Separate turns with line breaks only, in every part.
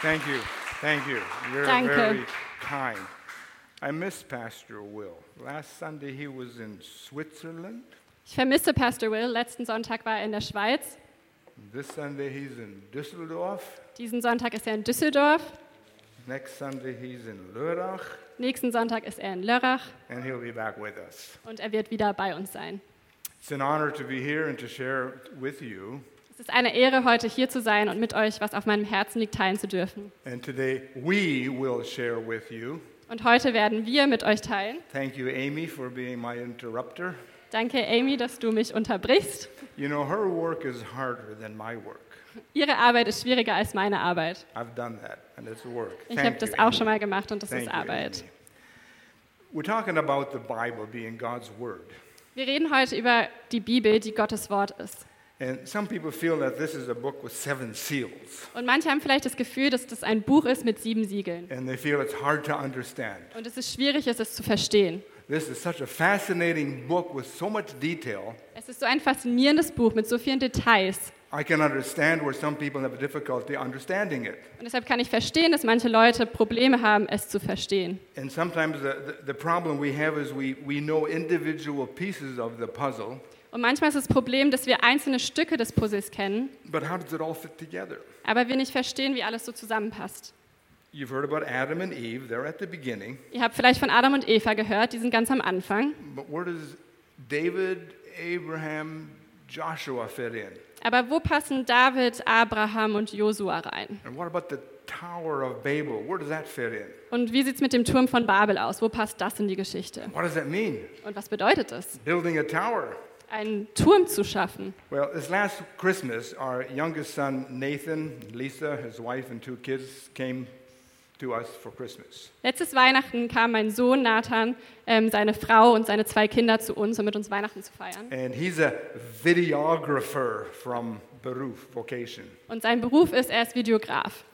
Thank you. Thank you. You're
Danke.
very kind. I miss Pastor Will. Last Sunday he was in Switzerland.
Ich vermisse Pastor Will. Letzten Sonntag war er in der Schweiz.
This Sunday he's in Düsseldorf.
Diesen Sonntag ist er in Düsseldorf.
Next Sunday he's in Lörrach.
Nächsten Sonntag ist er in Lörrach
And he'll be back with us.
und er wird wieder bei uns sein.
It's an honor to be here and to share with you.
Es ist eine Ehre, heute hier zu sein und mit euch, was auf meinem Herzen liegt, teilen zu dürfen.
And today we will share with you.
Und heute werden wir mit euch teilen.
Thank you, Amy, for being my interrupter.
Danke, Amy, dass du mich unterbrichst.
You know, her work is harder than my work.
Ihre Arbeit ist schwieriger als meine Arbeit.
I've done that, and it's work.
Ich habe
you,
das auch
Amy.
schon mal gemacht und das
Thank
ist
you,
Arbeit.
Amy. We're talking about the Bible being God's Word.
Wir reden heute über die Bibel, die Gottes Wort ist.
And some people feel that this is a book with seven seals,
Und manche haben vielleicht das Gefühl, dass das ein Buch ist mit sieben Siegeln.
and they feel it's hard to understand.
Und es ist schwierig, ist, es zu verstehen.
This is such a fascinating book with so much detail.
Es ist so ein faszinierendes Buch mit so vielen Details.
I can understand where some people have difficulty understanding it.
Und deshalb kann ich verstehen, dass manche Leute Probleme haben, es zu verstehen.
And sometimes the, the, the problem we have is we, we know individual pieces of the puzzle,
Und manchmal ist das Problem, dass wir einzelne Stücke des Puzzles kennen,
but how does it all fit together?
aber wir nicht verstehen, wie alles so zusammenpasst.
You've heard about Adam and Eve, they're at the beginning,
Ihr habt vielleicht von Adam und Eva gehört, die sind ganz am Anfang.
but where does David, Abraham, Joshua fit in?
Aber wo passen David, Abraham und Josua rein?
And what about the Tower of Babel? Where does that fit in?
Und wie sieht es mit dem Turm von Babel aus? Wo passt das in die Geschichte?
What does that mean?
Und was bedeutet es,
Building a tower.
Einen Turm zu schaffen?
Well, this last Christmas, our youngest son, Nathan, Lisa, his wife, and two kids came to us for Christmas.
Letztes Weihnachten kam mein Sohn Nathan, ähm, seine Frau und seine zwei Kinder zu uns, um mit uns Weihnachten zu feiern.
And he's a videographer from Beruf Vocation.
Und sein Beruf ist, er ist Videograf.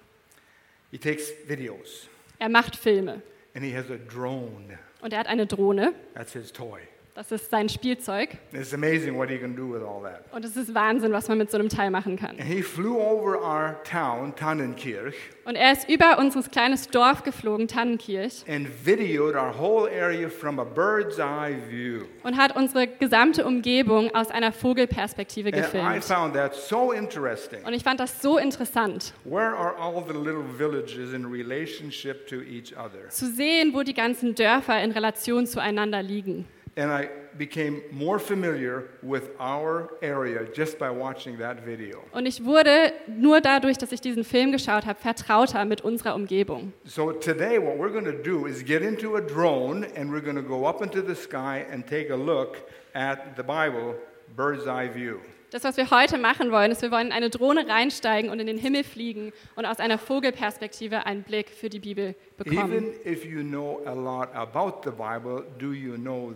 He takes videos
Er macht Filme.
and he has a drone.
Und er hat eine Drohne.
That's his toy.
Das ist sein Spielzeug.
It's amazing what he can do with all that.
Und es ist Wahnsinn, was man mit so einem Teil machen kann.
And he flew over our town, Tannenkirch,
Und er ist über unser kleines Dorf geflogen, Tannenkirch,
and videoed our whole area from a bird's eye view.
und hat unsere gesamte Umgebung aus einer Vogelperspektive
And I
gefilmt.
found that so interesting.
Und ich fand das so interessant,
Where are all the little villages in relationship to each other?
zu sehen, wo die ganzen Dörfer in Relation zueinander liegen.
And I became more familiar with our area just by watching that video.
Und ich wurde nur dadurch, dass ich diesen Film geschaut habe, vertrauter mit unserer Umgebung.
So today, what we're going to do is get into a drone and we're going to go up into the sky and take a look at the Bible, bird's eye view.
Das, was wir heute machen wollen, ist, wir wollen in eine Drohne reinsteigen und in den Himmel fliegen und aus einer Vogelperspektive einen Blick für die Bibel bekommen.
You know Bible, you know?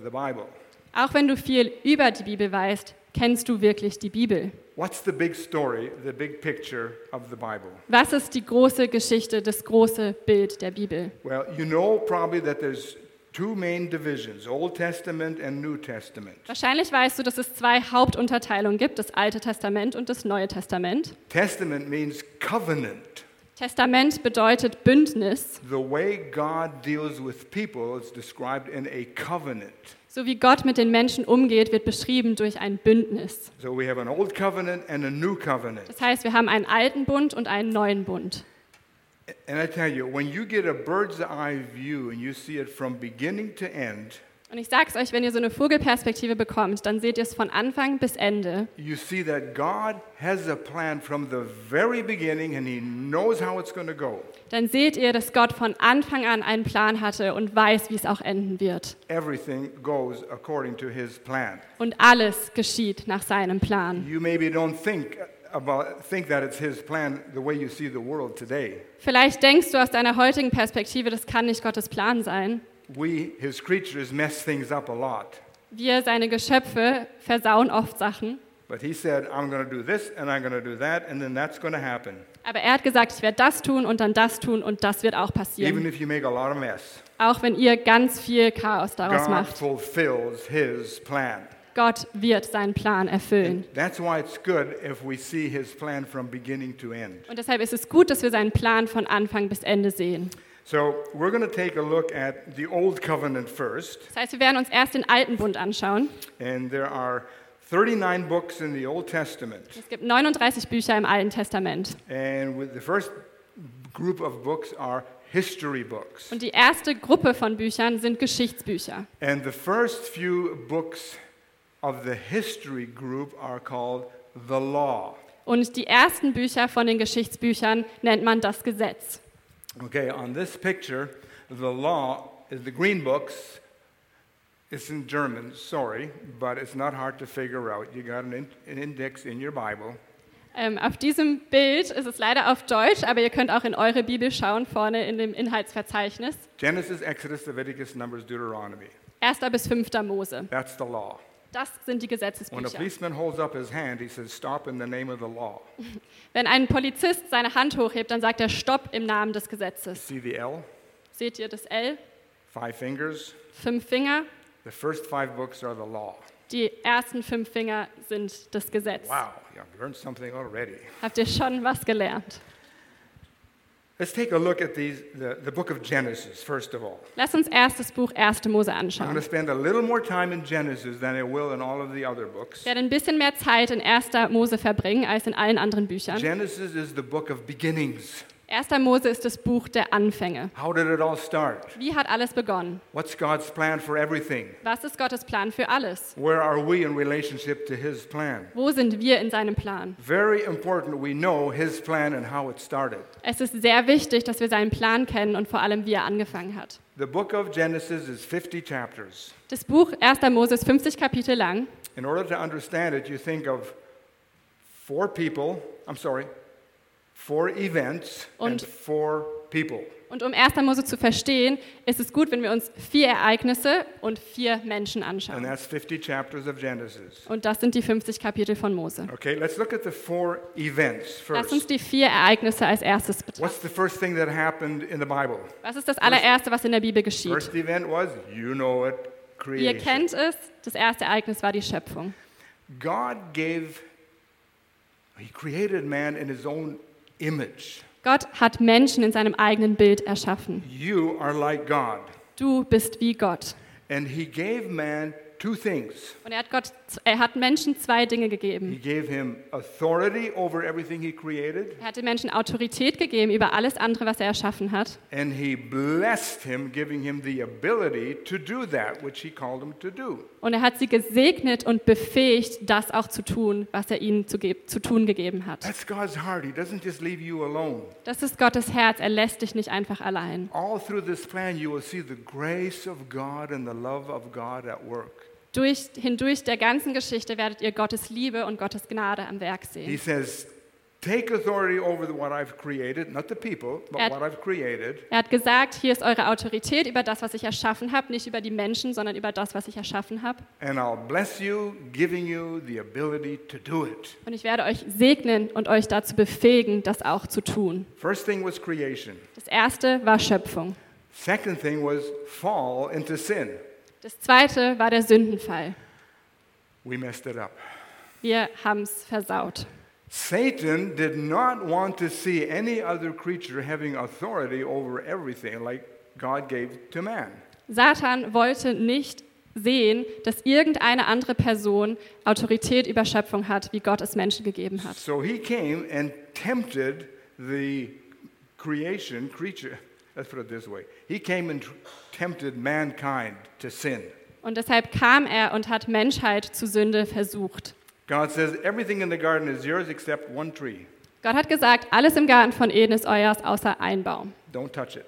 Auch wenn du viel über die Bibel weißt, kennst du wirklich die Bibel.
What's the big story, the big picture of the Bible?
Was ist die große Geschichte, das große Bild der Bibel?
Well, you know probably that there's two main divisions, Old Testament and New Testament.
Wahrscheinlich weißt du, dass es zwei Hauptunterteilungen gibt, das Alte Testament und das Neue Testament.
Testament means covenant.
Testament bedeutet Bündnis.
The way God deals with people is described in a covenant.
So wie Gott mit den Menschen umgeht, wird beschrieben durch ein Bündnis.
So we have an old covenant and a new covenant.
Das heißt, wir haben einen alten Bund und einen neuen Bund.
And I tell you, when you get a bird's eye view and you see it from beginning to end,
Und ich sage es euch, wenn ihr so eine Vogelperspektive bekommt, dann seht ihr es von Anfang bis Ende.
you see that God has a plan from the very beginning and He knows how it's going to go.
Dann seht ihr, dass Gott von Anfang an einen Plan hatte und weiß, wie es auch enden wird.
Everything goes according to His plan.
Und alles geschieht nach seinem Plan.
You maybe don't think
Vielleicht denkst du aus deiner heutigen Perspektive, das kann nicht Gottes Plan sein.
We, His creatures, mess things up a lot.
Wir, seine Geschöpfe, versauen oft Sachen.
But He said, I'm going to do this and I'm going to do that, and then that's going to happen,
Aber er hat gesagt, ich werde das tun und dann das tun und das wird auch
even
passieren.
if you make a lot of mess.
Auch wenn ihr ganz viel Chaos daraus
God
macht.
fulfills His plan.
Gott wird seinen Plan erfüllen.
That's why it's good if we see his plan from beginning to end.
Und deshalb ist es gut, dass wir seinen Plan von Anfang bis Ende sehen.
So we're going to take a look at the Old Covenant first.
Das heißt, wir werden uns erst den alten Bund anschauen.
And there are 39 books in the Old Testament.
Es gibt 39 Bücher im Alten Testament.
And with the first group of books are history books.
Und die erste Gruppe von Büchern sind Geschichtsbücher.
And the first few books of the history group are called the law.
Und die ersten Bücher von den Geschichtsbüchern nennt man das Gesetz.
Okay, on this picture, the law is the green books. It's in German, sorry, but it's not hard to figure out. You got an, in, an index in your Bible.
Ähm, auf diesem Bild ist es leider auf Deutsch, aber ihr könnt auch in eure Bibel schauen, vorne in dem Inhaltsverzeichnis.
Genesis, Exodus, Leviticus, Numbers, Deuteronomy.
1. bis 5. Mose.
That's the law.
Das sind die
When a
Gesetzesbücher.
policeman holds up his hand, he says, Stop in the name of the law.
Wenn ein Polizist seine Hand hochhebt, dann sagt er Stopp im Namen des Gesetzes.
See the L?
Seht ihr das L?
Five fingers.
Fünf Finger.
The first five books are the law.
Die ersten fünf Finger sind das Gesetz.
Wow, you've learned something already.
Habt ihr schon was gelernt?
Let's take a look at these, the, the book of Genesis, first of all.
Lass uns erst das Buch 1. Mose
I'm going
anschauen.
to spend a little more time in Genesis than I will in all of the other books.
Ich werde ein bisschen mehr Zeit in 1. Mose verbringen als in allen anderen Büchern.
Genesis is the book of beginnings.
1. Mose ist das Buch der Anfänge.
How did it all start?
Wie hat alles begonnen?
What's God's plan for everything?
Was ist Gottes Plan für alles?
Where are we in relationship to His plan?
Wo sind wir in seinem Plan?
Very important we know His plan and how it started.
Es ist sehr wichtig, dass wir seinen Plan kennen und vor allem, wie er angefangen hat.
The book of Genesis is 50 chapters.
Das Buch 1. Mose ist 50 Kapitel lang.
In order to understand it, you think of four people, I'm sorry, four events and
Und-
four people.
Und um 1. Mose zu verstehen, ist es gut, wenn wir uns vier Ereignisse und vier Menschen
And
anschauen.
that's 50 chapters of Genesis.
Und das sind die 50 Kapitel von Mose.
Okay, let's look at the four events
Lass uns
first.
die vier Ereignisse als erstes betrachten.
What's the first thing that happened in the Bible?
Was ist das allererste, was in der Bibel geschieht?
First event was, you know it,
Ihr
creation.
kennt es, das erste Ereignis war die Schöpfung.
God gave, He created man in His own image.
Gott hat Menschen in seinem eigenen Bild erschaffen.
You are like God.
Du bist wie Gott.
And He gave man two things.
Und er hat, Gott, er hat Menschen zwei Dinge
He
gegeben.
gave him authority over everything He created,
Er hat den Menschen Autorität gegeben über alles andere, was er erschaffen hat.
and He blessed him, giving him the ability to do that which He called him to do.
Und er hat sie gesegnet und befähigt, das auch zu tun, was er ihnen zu, zu tun gegeben hat.
That's God's heart. He doesn't just leave you alone.
Das ist Gottes Herz. Er lässt dich nicht einfach allein.
All through this plan, you will see the grace of God and the love of God at work.
Durch, hindurch der ganzen Geschichte werdet ihr Gottes Liebe und Gottes Gnade am Werk
He
sehen.
says, Take authority over what I've created, not the people, but
At-
what I've created,
Er hat gesagt, hier ist eure Autorität über das, was ich erschaffen habe, nicht über die Menschen, sondern über das, was ich erschaffen habe.
and I'll bless you, giving you the ability to do it.
Und ich werde euch segnen und euch dazu befähigen, das auch zu tun.
First thing was creation.
Das erste war Schöpfung.
Second thing was fall into sin.
Das zweite war der Sündenfall.
We messed it up.
Wir haben es versaut.
Satan did not want to see any other creature having authority over everything like God gave to man.
Satan wollte nicht sehen, dass irgendeine andere Person Autorität über Schöpfung hat, wie Gott es Menschen gegeben hat.
So he came and tempted the creation, creature. Let's put it this way. He came and tempted mankind to sin.
Und deshalb kam er und hat Menschheit zu Sünde versucht.
God says, Everything in the garden is yours except one tree.
Gott hat gesagt, alles im Garten von Eden ist euers, außer ein Baum.
Don't touch it.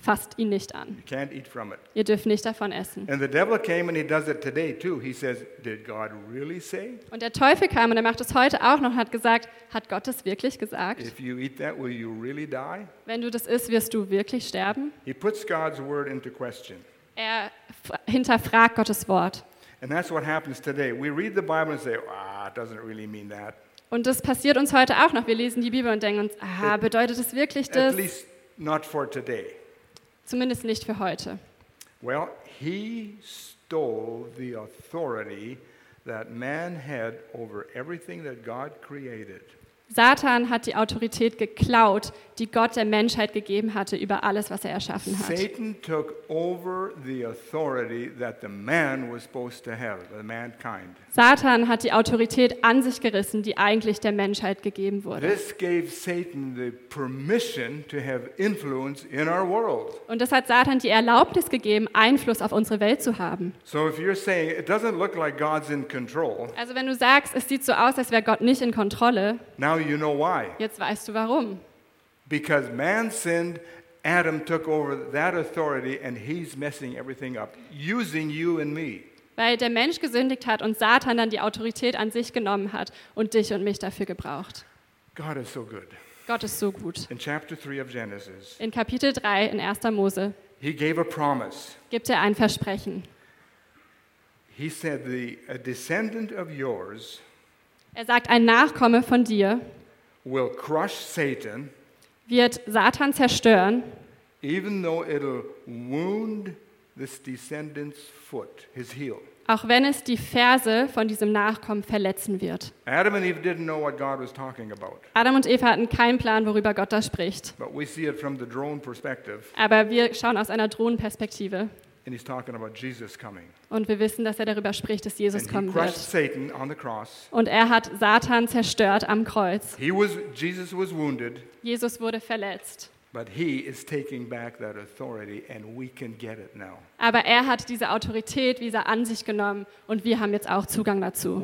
Fasst ihn nicht an.
You can't eat from it.
Ihr dürft nicht davon essen.
And the devil came and he does it today too. He says, Did God really say?
Und der Teufel kam und er macht es heute auch noch und hat gesagt, hat Gott es wirklich gesagt?
If you eat that, will you really die?
Wenn du das isst, wirst du wirklich sterben?
He puts God's word into question.
Er hinterfragt Gottes Wort.
And that's what happens today. We read the Bible and say, ah, it doesn't really mean that.
Und das passiert uns heute auch noch. Wir lesen die Bibel und denken uns, ah, bedeutet das wirklich
At
das?
least not for today.
Zumindest nicht für heute.
Well, he stole the authority that man had over everything that God created.
Satan hat die Autorität geklaut, die Gott der Menschheit gegeben hatte über alles, was er erschaffen hat.
Satan took over the authority that the man was supposed to have, the mankind.
Satan hat die Autorität an sich gerissen, die eigentlich der Menschheit gegeben wurde.
This gave Satan the permission to have influence in our world.
Und das hat Satan die Erlaubnis gegeben, Einfluss auf unsere Welt zu haben.
So if you're saying it doesn't look like God's in control,
Also wenn du sagst, es sieht so aus, als wäre Gott nicht in Kontrolle,
now you know why.
jetzt weißt du warum.
Because man sinned, Adam took over that authority and he's messing everything up, using you and me.
Weil der Mensch gesündigt hat und Satan dann die Autorität an sich genommen hat und dich und mich dafür gebraucht.
God is so good.
Gott ist so gut.
In chapter 3 of Genesis,
In Kapitel 3 in 1. Mose
he gave a promise.
gibt er ein Versprechen.
He said, the, A descendant of yours
Er sagt, ein Nachkomme von dir
will crush Satan,
wird Satan zerstören,
even though it'll wound this descendant's foot, his heel.
auch wenn es die Ferse von diesem Nachkommen verletzen wird.
Adam and Eve didn't know what God was talking about,
Adam und Eva hatten keinen Plan, worüber Gott da spricht.
but we see it from the drone perspective,
Aber wir schauen aus einer Drohnenperspektive
and he's talking about Jesus coming.
und wir wissen, dass er darüber spricht, dass Jesus
And he
kommen wird.
Satan on the cross.
Und er hat Satan zerstört am Kreuz.
He was, Jesus was wounded,
Jesus wurde verletzt.
but he is taking back that authority, and we can get it now.
Aber er hat diese Autorität wieder an sich genommen und wir haben jetzt auch Zugang dazu.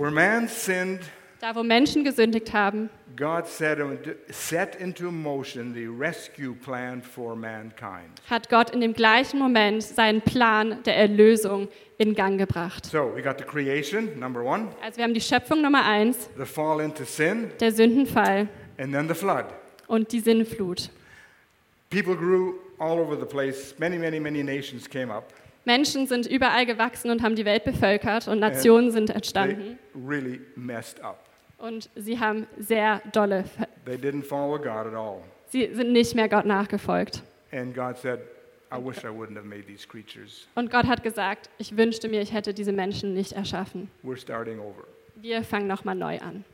Da, wo Menschen gesündigt haben,
God set, into- set into motion the rescue plan for mankind.
hat Gott in dem gleichen Moment seinen Plan der Erlösung in Gang gebracht.
So we got the creation, number one,
Also wir haben die Schöpfung Nummer eins,
the fall into sin,
der Sündenfall
and then the flood.
und die Sinnflut.
People grew all over the place. Many, many, many nations came up.
Menschen sind überall gewachsen und haben die Welt bevölkert und Nationen sind
They
entstanden.
really messed up.
Und sie haben sehr dolle, ver-
They didn't follow God at all.
sie sind nicht mehr Gott nachgefolgt.
And God said, I wish I wouldn't have made these creatures.
Und Gott hat gesagt, ich wünschte mir, ich hätte diese Menschen nicht erschaffen.
We're starting over.
Wir fangen nochmal neu an.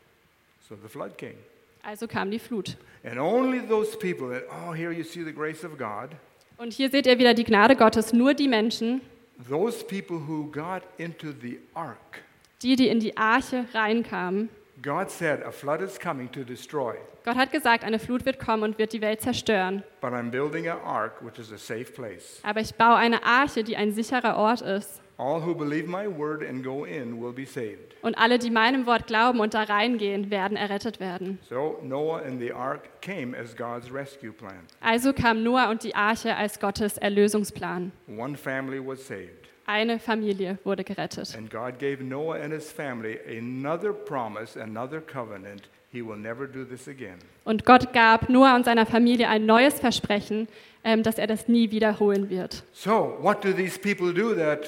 So the flood came.
Also kam die Flut.
And only those people that, oh, here you see the grace of God,
Und hier seht ihr wieder die Gnade Gottes, nur die Menschen,
those people who got into the ark.
die, die in die Arche reinkamen.
God said, a flood is coming to destroy,
Gott hat gesagt, eine Flut wird kommen und wird die Welt zerstören.
but I'm building an ark, which is a safe place.
Aber ich baue eine Arche, die ein sicherer Ort ist.
All who believe my word and go in will be saved.
Und alle, die meinem Wort glauben und da reingehen, werden errettet werden.
So Noah and the ark came as God's rescue plan.
Also kam Noah und die Arche als Gottes Erlösungsplan.
One family was saved.
Eine Familie wurde gerettet.
And God gave Noah and his family another promise, another covenant. He will never do this again.
Und Gott gab Noah und seiner Familie ein neues Versprechen, ähm, dass er das nie wiederholen wird.
So, what do these people do that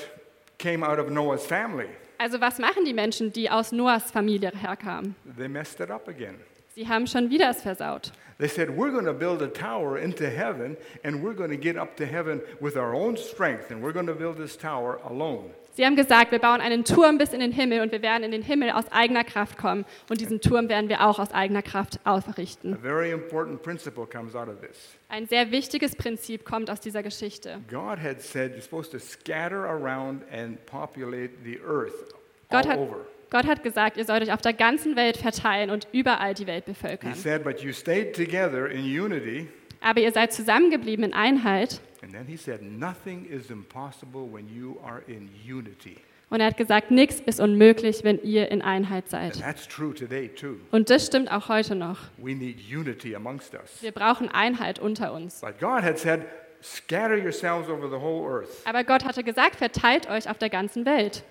came out of Noah's family?
Also was machen die Menschen, die aus Noahs Familie herkamen?
They messed it up again.
Sie haben schon wieder es versaut.
They said, We're going to build a tower into heaven, and we're going to get up to heaven with our own strength, and we're going to build this tower alone.
Sie haben gesagt, wir bauen einen Turm bis in den Himmel und wir werden in den Himmel aus eigener Kraft kommen und diesen Turm werden wir auch aus eigener Kraft
A
aufrichten.
very important principle comes out of this.
Ein sehr wichtiges Prinzip kommt aus dieser Geschichte.
God had said you're supposed to scatter around and populate the earth all
Gott hat,
over.
Gott hat gesagt, ihr sollt euch auf der ganzen Welt verteilen und überall die Welt
He
bevölkern.
said, But you stayed together in unity.
Aber ihr seid zusammengeblieben in Einheit.
And then he said, Nothing is impossible when you are in unity.
Und er hat gesagt, nichts ist unmöglich, wenn ihr in Einheit seid.
that's true today, too.
Und das stimmt auch heute noch.
We need unity amongst us.
Wir brauchen Einheit unter uns.
But God had said, Scatter yourselves over the whole earth.
Aber Gott hatte gesagt, verteilt euch auf der ganzen Welt.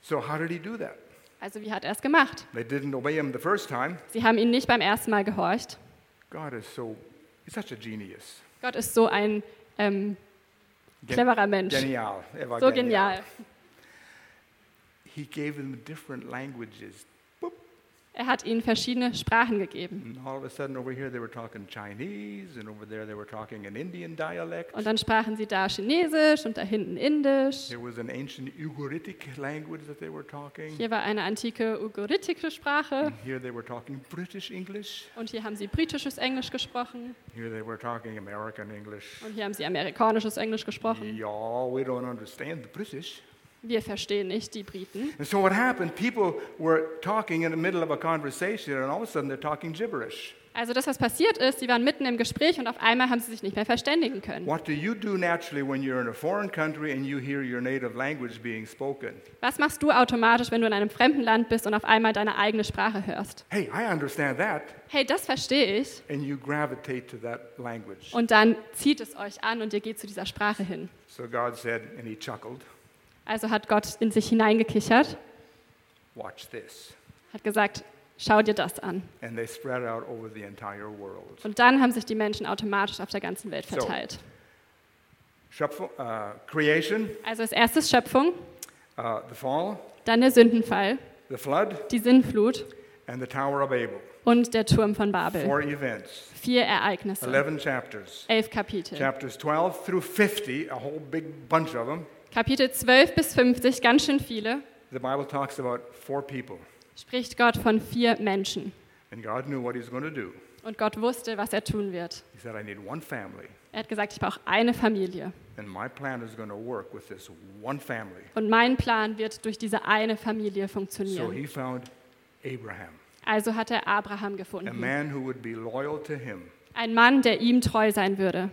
So,
Also wie hat er es gemacht?
They didn't obey him the first time.
Sie haben ihn nicht beim ersten Mal gehorcht.
God is so, he's such a genius.
Gott ist so ein ähm, cleverer Mensch.
Genial.
So genial.
He gave them different languages.
Er hat ihnen verschiedene Sprachen gegeben.
And all of a sudden, over here, they were talking Chinese, and over there, they were talking an Indian dialect.
Und dann sprachen sie da Chinesisch und da hinten Indisch.
There was an ancient Ugaritic language that they were talking.
Hier war eine antike ugaritische Sprache
And here they were talking British English.
und hier haben sie britisches Englisch gesprochen
Here they were talking American English.
und hier haben sie amerikanisches Englisch gesprochen.
Y'all, we don't understand the British.
Wir verstehen nicht die Briten.
And so what happened, people were talking in the middle of a conversation, and all of a sudden they're talking gibberish.
Also das, was passiert ist, sie waren mitten im Gespräch und auf einmal haben sie sich nicht mehr verständigen können.
What do you do naturally when you're in a foreign country and you hear your native language being spoken?
Was machst du automatisch, wenn du in einem fremden Land bist und auf einmal deine eigene Sprache hörst?
Hey, I understand that.
Hey, das verstehe ich.
And you gravitate to that language.
Und dann zieht es euch an und ihr geht zu dieser Sprache hin.
So God said, and he chuckled,
Also hat Gott in sich hineingekichert,
Watch this.
hat gesagt, schau dir das an.
And they spread out over the entire world.
Und dann haben sich die Menschen automatisch auf der ganzen Welt verteilt.
Schöpfung, uh, creation,
Also als erstes Schöpfung,
uh, the fall,
dann der Sündenfall,
the flood,
die Sinnflut
and the Tower of Babel.
und der Turm von Babel.
Four events,
Vier Ereignisse,
11 chapters.
elf Kapitel.
Chapters 12 through 50, a whole big bunch of them,
Kapitel 12 bis 50, ganz schön viele,
the Bible talks about four people.
spricht Gott von vier Menschen.
And God knew what He's going to do.
Und Gott wusste, was er tun wird.
He said, I need one family,
Er hat gesagt, ich brauche eine Familie.
and my plan is going to work with this one family.
Und mein Plan wird durch diese eine Familie
So
funktionieren.
He found Abraham,
Also hat er Abraham
a
gefunden.
man who would be loyal to him.
Ein Mann, der ihm treu sein würde.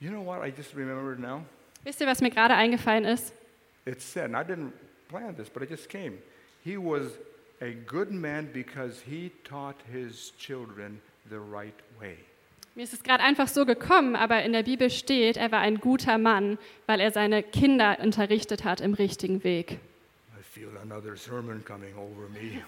You know what I just remembered now?
Wisst ihr, was mir gerade eingefallen ist?
It said, and I didn't plan this, but it just came. He was a good man because he taught his children the right way.
Mir ist es gerade einfach so gekommen, aber in der Bibel steht, er war ein guter Mann, weil er seine Kinder unterrichtet hat im richtigen Weg.
I feel another sermon coming over me.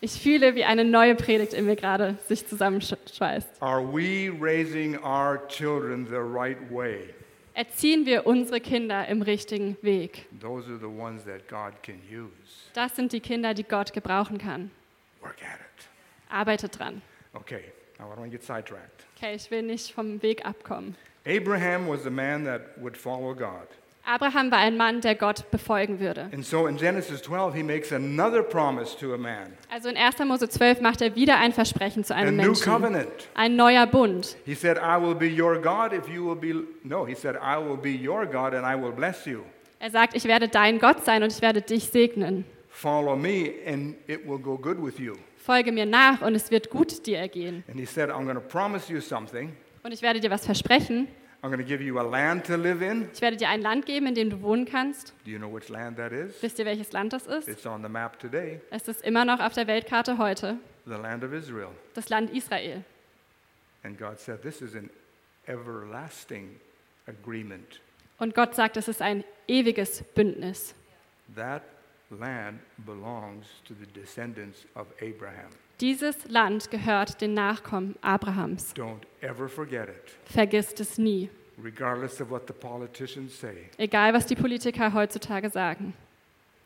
Ich fühle, wie eine neue Predigt in mir gerade sich zusammenschweißt.
Are we raising our children the right way?
Erziehen wir unsere Kinder im richtigen Weg.
Those are the ones that God can use.
Das sind die Kinder, die Gott gebrauchen kann.
Work at it.
Arbeitet dran.
Okay,
ich will nicht vom Weg abkommen.
Abraham was a man that would follow God.
Abraham war ein Mann, der Gott befolgen würde.
And so in Genesis 12, he makes another promise to a man
Also in 1. Mose 12 macht er wieder ein Versprechen zu
a
einem
new
Menschen.
covenant.
Ein neuer Bund.
He said, I will be your God if you will be. No, he said, I will be your God and I will bless you.
Er sagt, ich werde dein Gott sein und ich werde dich segnen.
Follow me and it will go good with you.
Folge mir nach und es wird gut dir ergehen.
And he said, I'm going to promise you something.
Und ich werde dir was versprechen.
I'm going to give you a land to live in.
Ich werde dir ein Land geben, in dem du wohnen kannst.
Do you know which land that is?
Wisst ihr, welches Land das ist?
It's on the map today
Es ist immer noch auf der Weltkarte heute.
the land of Israel.
Das Land Israel.
And God said, This is an everlasting agreement.
Und Gott sagt, es ist ein ewiges Bündnis.
That land belongs to the descendants of Abraham.
Dieses Land gehört den Nachkommen Abrahams.
Don't ever forget it,
Vergisst es nie.
regardless of what the politicians say.
Egal, was die Politiker heutzutage sagen.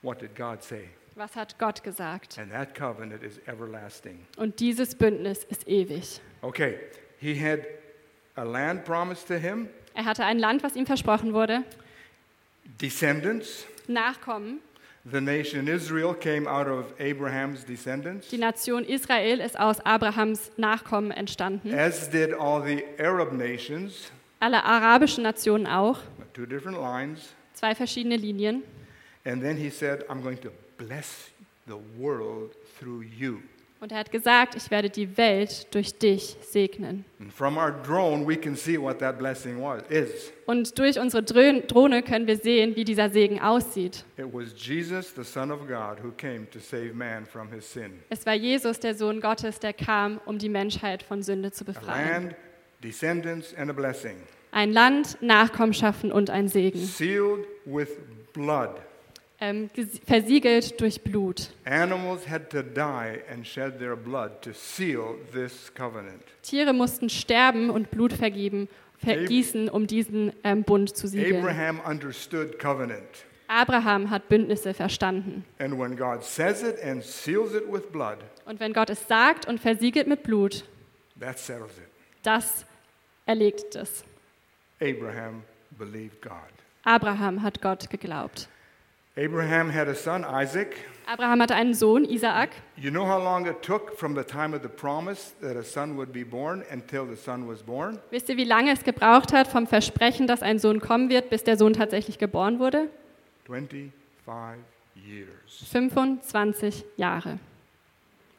What did God say?
Was hat Gott gesagt?
And that covenant is everlasting.
Und dieses Bündnis ist ewig.
Okay, he had a land promised to him,
Er hatte ein Land, was ihm versprochen wurde.
descendants.
Nachkommen.
The nation Israel came out of Abraham's descendants,
Die Nation Israel ist aus Abrahams Nachkommen entstanden.
as did all the Arab nations,
Alle arabischen Nationen auch.
two different lines.
Zwei verschiedene Linien.
And then he said, I'm going to bless the world through you.
Und er hat gesagt, ich werde die Welt durch dich segnen.
And from our drone, we can see what that blessing was, is.
Und durch unsere Drohne können wir sehen, wie dieser Segen aussieht.
It was Jesus, the Son of God, who came to save man from his sin.
Es war Jesus, der Sohn Gottes, der kam, um die Menschheit von Sünde zu
A
befreien.
land, descendants, and a blessing.
Ein Land, Nachkommenschaften und ein Segen.
Sealed with blood.
Ähm, versiegelt durch Blut.
Animals had to die and shed their blood to seal this covenant.
Tiere mussten sterben und Blut vergeben, vergießen, um diesen ähm, Bund zu siegeln.
Abraham understood covenant.
Abraham hat Bündnisse verstanden.
And when God says it and seals it with blood,
Und wenn Gott es sagt und versiegelt mit Blut,
that settles it.
das erlegt es.
Abraham believed God.
Abraham hat Gott geglaubt.
Abraham had a son, Isaac.
Abraham hatte einen Sohn, Isaak.
You know how long it took from the time of the promise that a son would be born until the son was born?
Wisst ihr, wie lange es gebraucht hat vom Versprechen, dass ein Sohn kommen wird, bis der Sohn tatsächlich geboren wurde?
25 years.
25 Jahre.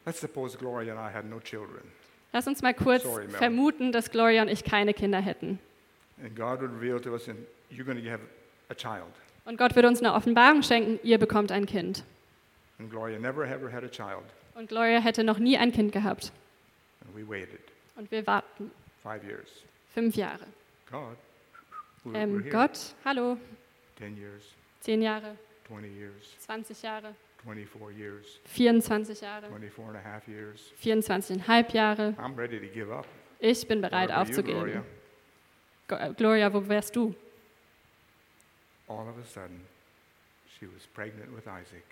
Let's suppose Gloria and I had no children,
Lass uns mal kurz
Sorry,
vermuten, dass Gloria und ich keine Kinder hätten.
and God would reveal to us, and you're going to have a child.
Und Gott würde uns eine Offenbarung schenken, ihr bekommt ein Kind.
And Gloria never ever had a child,
Und Gloria hätte noch nie ein Kind gehabt.
and we waited
Und wir warten
five years.
fünf Jahre.
God, we're, we're
Ähm,
here.
Gott, hallo,
10 years,
zehn Jahre,
20 years,
20 Jahre,
24 years,
24 Jahre,
24 and a half years.
24,5 Jahre.
I'm ready to give up.
Ich bin bereit
Where were you,
aufzugeben.
Gloria?
Äh, Gloria, wo wärst du?
All of a sudden, she was pregnant with Isaac.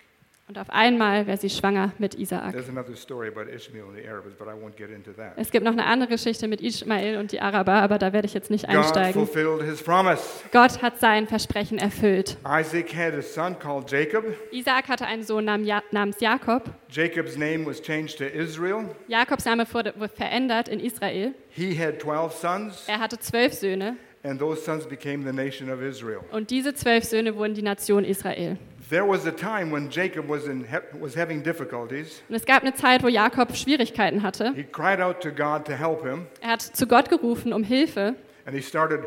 Und auf einmal wäre sie schwanger mit Isaak.
There's another story about Ishmael and the Arabs, but I won't get into that.
Es gibt noch eine andere Geschichte mit Ismael und die Araber, aber da werde ich jetzt nicht
God
einsteigen.
fulfilled his promise.
Gott hat sein Versprechen erfüllt.
Isaac had a son called Jacob.
Isaak hatte einen Sohn namens Jakob.
Jacob's name was changed to Israel.
Jakobs Name wurde verändert in Israel.
He had 12 sons,
Er hatte zwölf Söhne
and those sons became the nation of Israel.
und diese zwölf Söhne wurden die Nation Israel.
There was a time when Jacob was, in, was having difficulties.
Und es gab eine Zeit, wo Jakob Schwierigkeiten hatte.
He cried out to God to help him,
Er hat zu Gott gerufen um Hilfe
and he started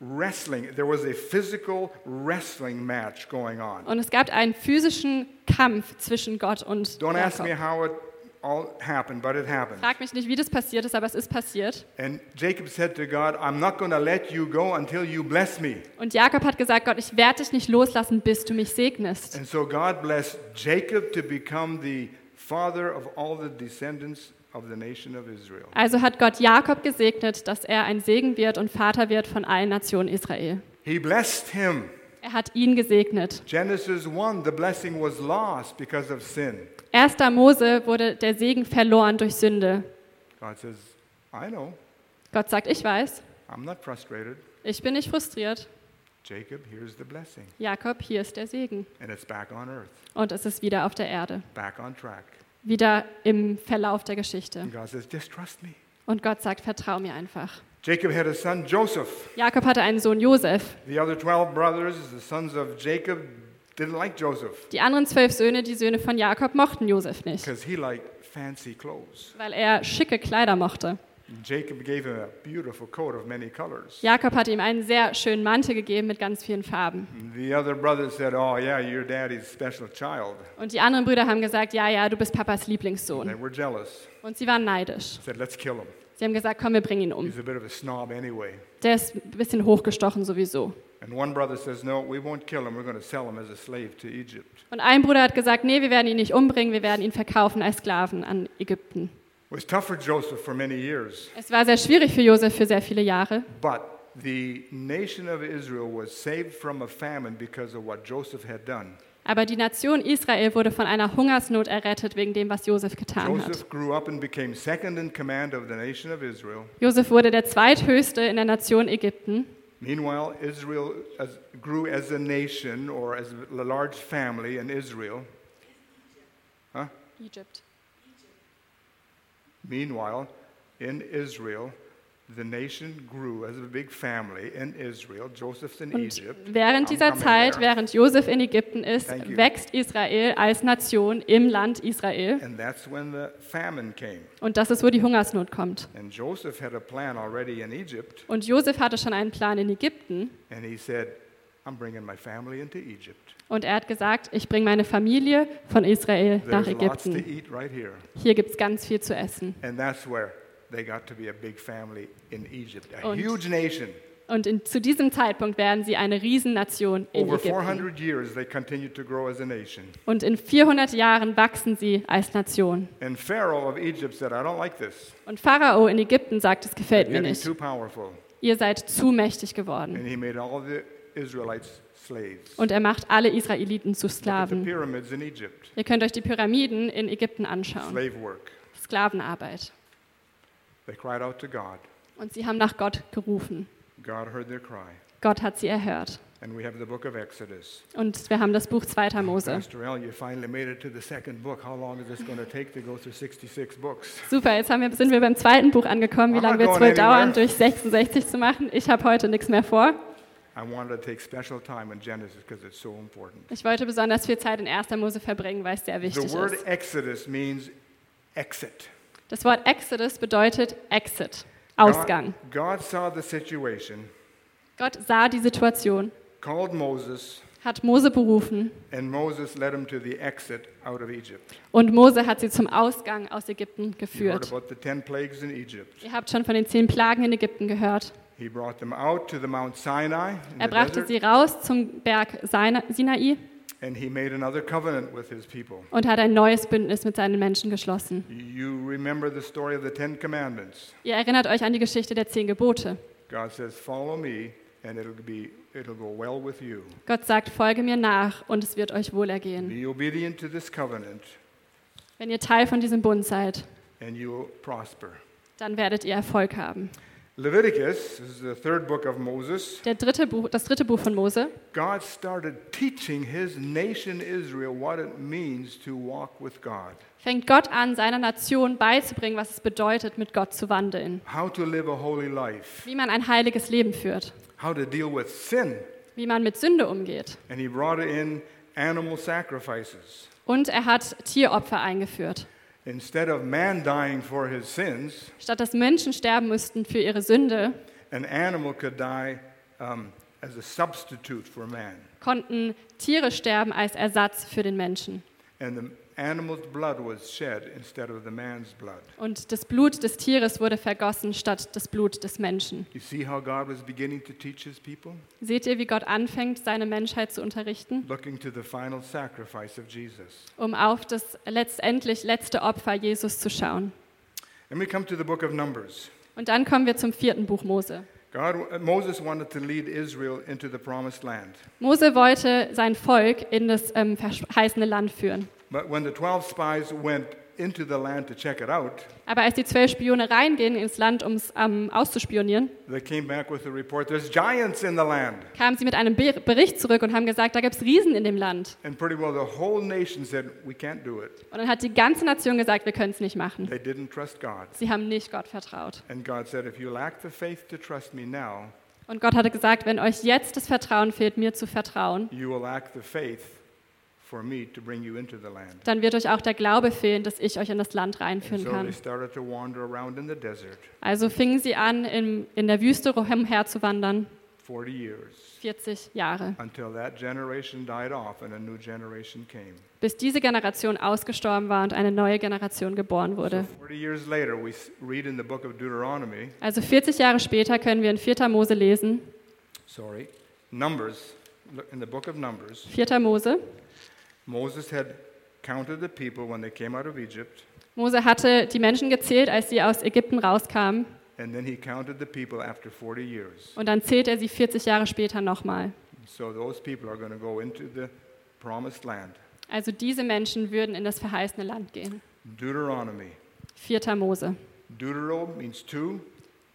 wrestling. There was a physical wrestling match going on.
und es gab einen physischen Kampf zwischen Gott und
Don't ask me
Jakob.
how it all happened, but it happened.
Frag mich nicht, wie das passiert ist, aber es ist passiert.
And Jacob said to God, I'm not going to let you go until you bless me.
Und Jakob hat gesagt, Gott, ich werde dich nicht loslassen, bis du mich segnest.
And so God blessed Jacob to become the father of all the descendants of the nation of Israel.
Also hat Gott Jakob gesegnet, dass er ein Segen wird und Vater wird von allen Nationen Israel.
He blessed him.
Er hat ihn gesegnet.
Genesis 1, the blessing was lost because of sin.
1. Mose wurde der Segen verloren durch Sünde.
God says, I know.
Gott sagt, ich weiß,
I'm not frustrated.
ich bin nicht frustriert.
Jacob, here's the blessing.
Jakob, hier ist der Segen.
And it's back on earth,
Und es ist wieder auf der Erde,
back on track.
wieder im Verlauf der Geschichte.
And God says, just trust me.
Und Gott sagt, vertrau mir einfach.
Jacob had a son, Joseph.
Jakob hatte einen Sohn Josef.
The other 12 brothers, the sons of Jacob,
Die anderen zwölf Söhne, die Söhne von Jakob, mochten Josef nicht,
because he liked fancy clothes.
weil er schicke Kleider mochte.
And Jacob gave him a beautiful coat of many colors.
Jakob hat ihm einen sehr schönen Mantel gegeben mit ganz vielen Farben.
And The other brothers said, Oh, yeah, you're daddy's special child.
Und die anderen Brüder haben gesagt, ja, ja, du bist Papas
They
Lieblingssohn.
were jealous.
Und sie waren neidisch.
Said, Let's kill him.
Sie haben gesagt, komm, wir bringen ihn um.
He's a bit of a snob anyway.
Der ist ein bisschen hochgestochen sowieso.
And one brother says, No, we won't kill him. We're going to sell him as a slave to Egypt.
Und ein Bruder hat gesagt, nee, wir werden ihn nicht umbringen, wir werden ihn verkaufen als Sklaven an Ägypten.
It was tough for Joseph for many years,
Es war sehr schwierig für Josef für sehr viele Jahre.
but the nation of Israel was saved from a famine because of what Joseph had done.
Aber die Nation Israel wurde von einer Hungersnot errettet wegen dem, was Josef getan hat.
Joseph grew up and became second in command of the nation of Israel.
Josef wurde der zweithöchste in der Nation Ägypten.
Meanwhile, Israel as, grew as a nation or as a large family in Israel. Huh?
Egypt.
Meanwhile, in Israel, the nation grew as a big family in Israel. Joseph's in
Und
Egypt.
während dieser Zeit, während Josef in Ägypten ist, wächst Israel als Nation im Land Israel.
And that's when the famine came.
Und das ist, wo die Hungersnot kommt.
And Joseph had a plan already in Egypt,
Und Josef hatte schon einen Plan in Ägypten.
and he said, I'm bringing my family into Egypt.
Und er hat gesagt, ich bringe meine Familie von Israel nach Ägypten. Hier gibt es ganz viel zu essen.
And that's where they got to be a big family in Egypt, a
Und-
huge nation.
Und in, zu diesem Zeitpunkt werden sie eine Riesennation in
Over
Ägypten.
400 years, they continued to grow as a nation.
Und in 400 Jahren wachsen sie als Nation.
And Pharaoh of Egypt said, I don't like this.
Und Pharao in Ägypten sagt, es gefällt mir nicht.
too powerful.
Ihr seid zu mächtig geworden.
And he made all the Israelites slaves.
Und er macht alle Israeliten zu Sklaven. Ihr könnt euch die Pyramiden in Ägypten anschauen. Sklavenarbeit.
They cried out to God.
Und sie haben nach Gott gerufen.
God heard their cry.
Gott hat sie erhört.
And we have the book of Exodus.
Und wir haben das Buch 2. Mose.
Pastor Al, you finally made it to the second book. How long is this going to take to go through 66 books?
Super, jetzt wir, sind wir beim zweiten Buch angekommen. Wie
I'm
lange wird es wohl dauern, durch 66 zu machen? Ich habe heute nichts mehr vor.
I wanted to take special time in Genesis because it's so important.
Ich wollte besonders viel Zeit in 1. Mose verbringen, weil es sehr
The
wichtig
word
ist.
Exodus means exit.
Das Wort Exodus bedeutet Exit, Ausgang.
God, God saw the situation,
Gott sah die Situation,
called Moses,
hat Mose berufen
and Moses led him to the exit out of Egypt.
und Mose hat sie zum Ausgang aus Ägypten geführt.
about the 10 plagues in Egypt.
Ihr habt schon von den zehn Plagen in Ägypten gehört.
He brought them out to the Mount Sinai in
Er brachte
desert,
sie raus zum Berg Sina- Sinai
and he made another covenant with his people.
und hat ein neues Bündnis mit seinen Menschen geschlossen.
You remember the story of the Ten Commandments.
Ihr erinnert euch an die Geschichte der zehn Gebote.
God says, "Follow me, and it'll be it'll go well with you.
Gott sagt, folge mir nach und es wird euch wohlergehen.
Be obedient to this covenant,
Wenn ihr Teil von diesem Bund seid,
and you'll prosper."
dann werdet ihr Erfolg haben.
Leviticus this is the third book of Moses.
Der dritte Buch, das dritte Buch von Mose.
God started teaching his nation Israel what it means to walk with God,
fängt Gott an, seiner Nation beizubringen, was es bedeutet, mit Gott zu wandeln.
how to live a holy life,
Wie man ein heiliges Leben führt.
how to deal with sin,
Wie man mit Sünde umgeht.
and he brought in animal sacrifices.
Und er hat Tieropfer eingeführt.
Instead of man dying for his sins,
Statt dass Menschen sterben müssten für ihre Sünde,
an animal could die um, as a substitute for man.
konnten Tiere sterben als Ersatz für den Menschen.
And the animal's blood was shed instead of the man's blood.
Und das Blut des Tieres wurde vergossen statt das Blut des Menschen.
You see how God was beginning to teach his people?
Seht ihr, wie Gott anfängt, seine Menschheit zu unterrichten,
Looking to the final sacrifice of Jesus.
um auf das letztendlich letzte Opfer Jesus zu schauen?
Then we come to the book of Numbers.
Und dann kommen wir zum vierten Buch Mose.
God, uh, Moses wanted to lead Israel into the promised land.
Mose wollte sein Volk in das ähm, verheißene Land führen.
But when the 12 spies went into the land to check it out,
Aber als die zwölf Spione reingehen ins Land, um es ähm, auszuspionieren,
they came back with a report there's giants in the land.
kamen sie mit einem Be Bericht zurück und haben gesagt, da gibt es Riesen in dem Land.
And pretty well the whole nation said, We can't do it.
Und dann hat die ganze Nation gesagt, wir können es nicht machen.
They didn't trust God.
Sie haben nicht Gott vertraut.
And God said, If you lack the faith to trust me now,
Und Gott hatte gesagt, wenn euch jetzt das Vertrauen fehlt, mir zu vertrauen,
you will lack the faith
dann wird euch auch der Glaube fehlen, dass ich euch in das Land
And
reinführen
so they
kann.
started to wander around in the desert
Also fingen sie an, in, in der Wüste umherzuwandern,
40 years
40 Jahre,
until that generation died off and a new generation came.
bis diese Generation ausgestorben war und eine neue Generation geboren wurde.
So 40 years later, we s- read in the book of Deuteronomy,
Also 40 Jahre später können wir in 4. Mose lesen,
sorry, Numbers, in the book of Numbers,
4. Mose.
Moses had counted the people when they came out of Egypt,
Mose hatte die Menschen gezählt, als sie aus Ägypten rauskamen,
and then he counted the people after 40 years.
und dann zählt er sie 40 Jahre später nochmal.
So those people are going to go into the promised land.
Also diese Menschen würden in das verheißene Land gehen.
Deuteronomy.
4. Mose.
Deutero means two,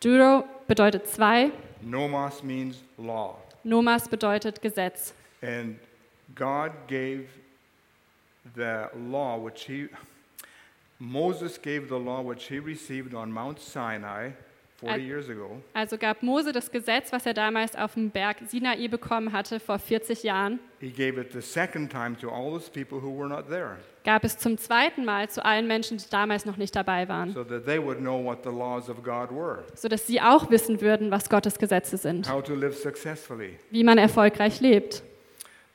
Deuro bedeutet zwei,
nomos means law.
Nomas bedeutet Gesetz.
And God gave the law which he, Moses gave the law which he received on Mount Sinai 40
I-
years ago.
Also gab Mose das Gesetz, was er damals auf dem Berg Sinai bekommen hatte, vor 40 Jahren,
He gave it the second time to all those people who were not there,
gab es zum zweiten Mal zu allen Menschen, die damals noch nicht dabei waren,
so that they would know what the laws of God were,
sodass sie auch wissen würden, was Gottes Gesetze sind,
how to live successfully.
wie man erfolgreich lebt.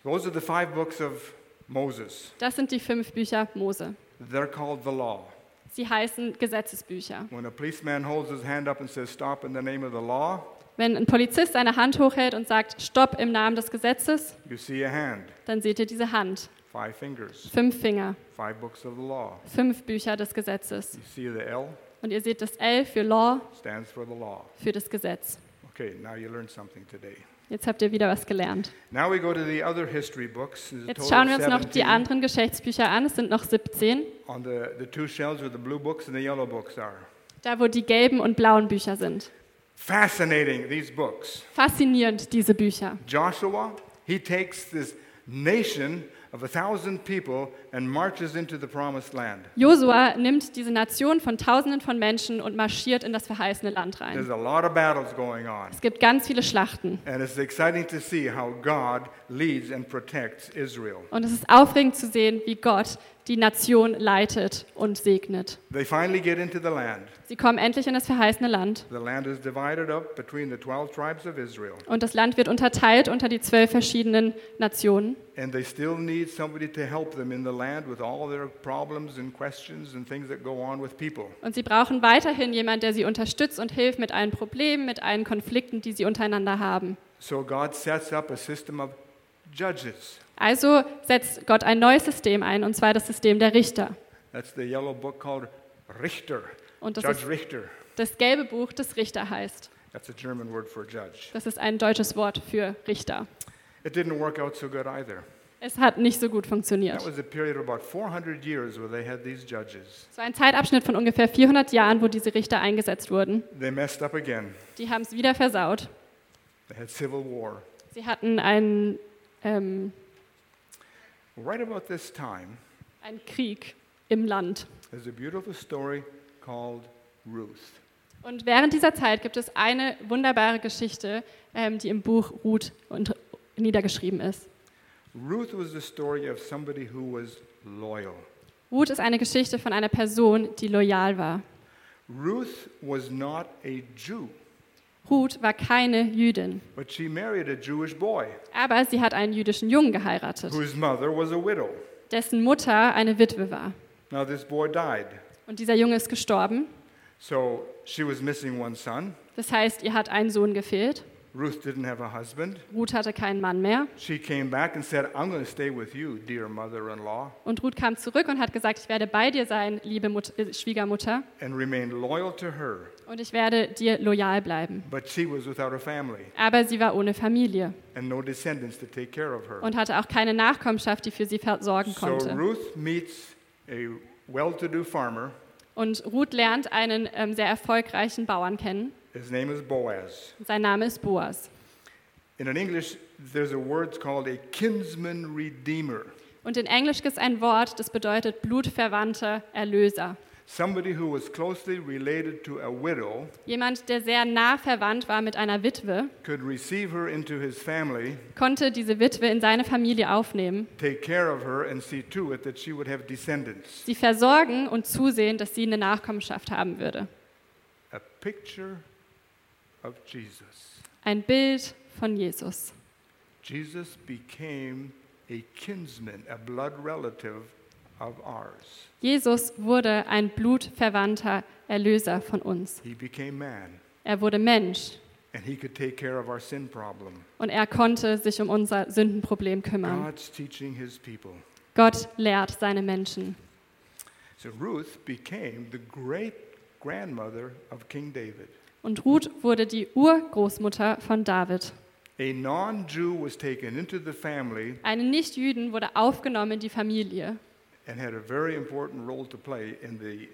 Those are the five books of Moses.
Das sind die fünf Bücher Mose.
They're called the law.
Sie heißen Gesetzesbücher.
When a policeman holds his hand up and says, Stop in the name of the law,
Wenn ein Polizist seine Hand hochhält und sagt, Stopp im Namen des Gesetzes,
you see a hand,
dann seht ihr diese Hand.
five fingers,
Fünf Finger,
five books of the law.
fünf Bücher des Gesetzes.
You see the L
Und ihr seht das L für Law,
stands for the law.
für das Gesetz.
Okay, now you learned something today.
Jetzt habt ihr wieder was gelernt.
Now we go to the other history books.
Jetzt schauen wir uns noch die
17
anderen Geschichtsbücher an. Es sind noch 17,
on the, the two shelves where the blue books and the yellow books are.
da wo die gelben und blauen Bücher sind.
Fascinating, these books.
Faszinierend, diese Bücher.
Joshua, he takes this nation of a thousand people and marches into the promised land.
Josua nimmt diese Nation von Tausenden von Menschen und marschiert in das verheißene Land rein.
There's a lot of battles going on.
Es gibt ganz viele Schlachten.
And it's exciting to see how God leads and protects Israel.
Und es ist aufregend zu sehen, wie Gott die Nation leitet und segnet.
They finally get into the land.
Sie kommen endlich in das verheißene Land.
The land is divided up between the 12 tribes of Israel.
Und das Land wird unterteilt unter die zwölf verschiedenen Nationen.
And they still need somebody to help them in the land with all their problems and questions and things that go on with people.
Und sie brauchen weiterhin jemanden, der sie unterstützt und hilft mit allen Problemen, mit allen Konflikten, die sie untereinander haben.
So God sets up a system of judges.
Also setzt Gott ein neues System ein, und zwar das System der Richter.
That's the yellow book called Richter.
Und das
Judge
ist
Richter.
das gelbe Buch, das Richter heißt.
That's a German word for judge.
Das ist ein deutsches Wort für Richter.
It didn't work out so good either.
Es hat nicht so gut funktioniert.
was a period of about 400 years where they had these judges.
Es war ein Zeitabschnitt von ungefähr 400 Jahren, wo diese Richter eingesetzt wurden.
They messed up again.
Die haben es wieder versaut.
They had civil war.
Sie hatten einen, ähm,
Right about this time,
einen Krieg im Land.
there's a beautiful story called Ruth.
Und während dieser Zeit gibt es eine wunderbare Geschichte, ähm, die im Buch Ruth und niedergeschrieben ist.
Ruth was the story of somebody who was loyal.
Ruth ist eine Geschichte von einer Person, die loyal war.
Ruth was not a Jew,
Ruth war keine Jüdin, aber sie hat einen jüdischen Jungen geheiratet, dessen Mutter eine Witwe war. Und dieser Junge ist gestorben. Das heißt, ihr hat ein Sohn gefehlt.
Ruth didn't have a husband.
Ruth hatte keinen Mann mehr.
She came back and said, I'm going to stay with you, dear mother in law,
Und Ruth kam zurück und hat gesagt, ich werde bei dir sein, liebe Mut äh, Schwiegermutter,
and remain loyal to her.
und ich werde dir loyal bleiben.
But she was without a family
Aber sie war ohne Familie
and no descendants to take care of her.
und hatte auch keine Nachkommenschaft, die für sie versorgen
So
konnte.
Ruth meets a well to do farmer.
Und Ruth lernt einen ähm, sehr erfolgreichen Bauern kennen.
His name is Boaz.
Sein Name ist Boas.
In an English, there's a word called a kinsman redeemer,
Und in Englisch gibt es ein Wort, das bedeutet blutverwandter Erlöser.
somebody who was closely related to a widow,
Jemand, der sehr nah verwandt war mit einer Witwe,
could receive her into his family,
konnte diese Witwe in seine Familie aufnehmen,
take care of her, and see to it that she would have descendants.
sie versorgen und zusehen, dass sie eine Nachkommenschaft haben würde.
A picture of Jesus.
Ein Bild von Jesus.
Jesus became a kinsman, a blood relative of ours.
Jesus wurde ein blutverwandter Erlöser von uns.
He became man,
Er wurde Mensch
and he could take care of our sin problem.
und er konnte sich um unser Sündenproblem kümmern.
God's teaching his people.
Gott lehrt seine Menschen.
So Ruth became the great grandmother of King David.
Und Ruth wurde die Urgroßmutter von David.
A non Jew was taken into the family
Eine Nichtjüdin wurde aufgenommen in die Familie
and had a very important role to play in the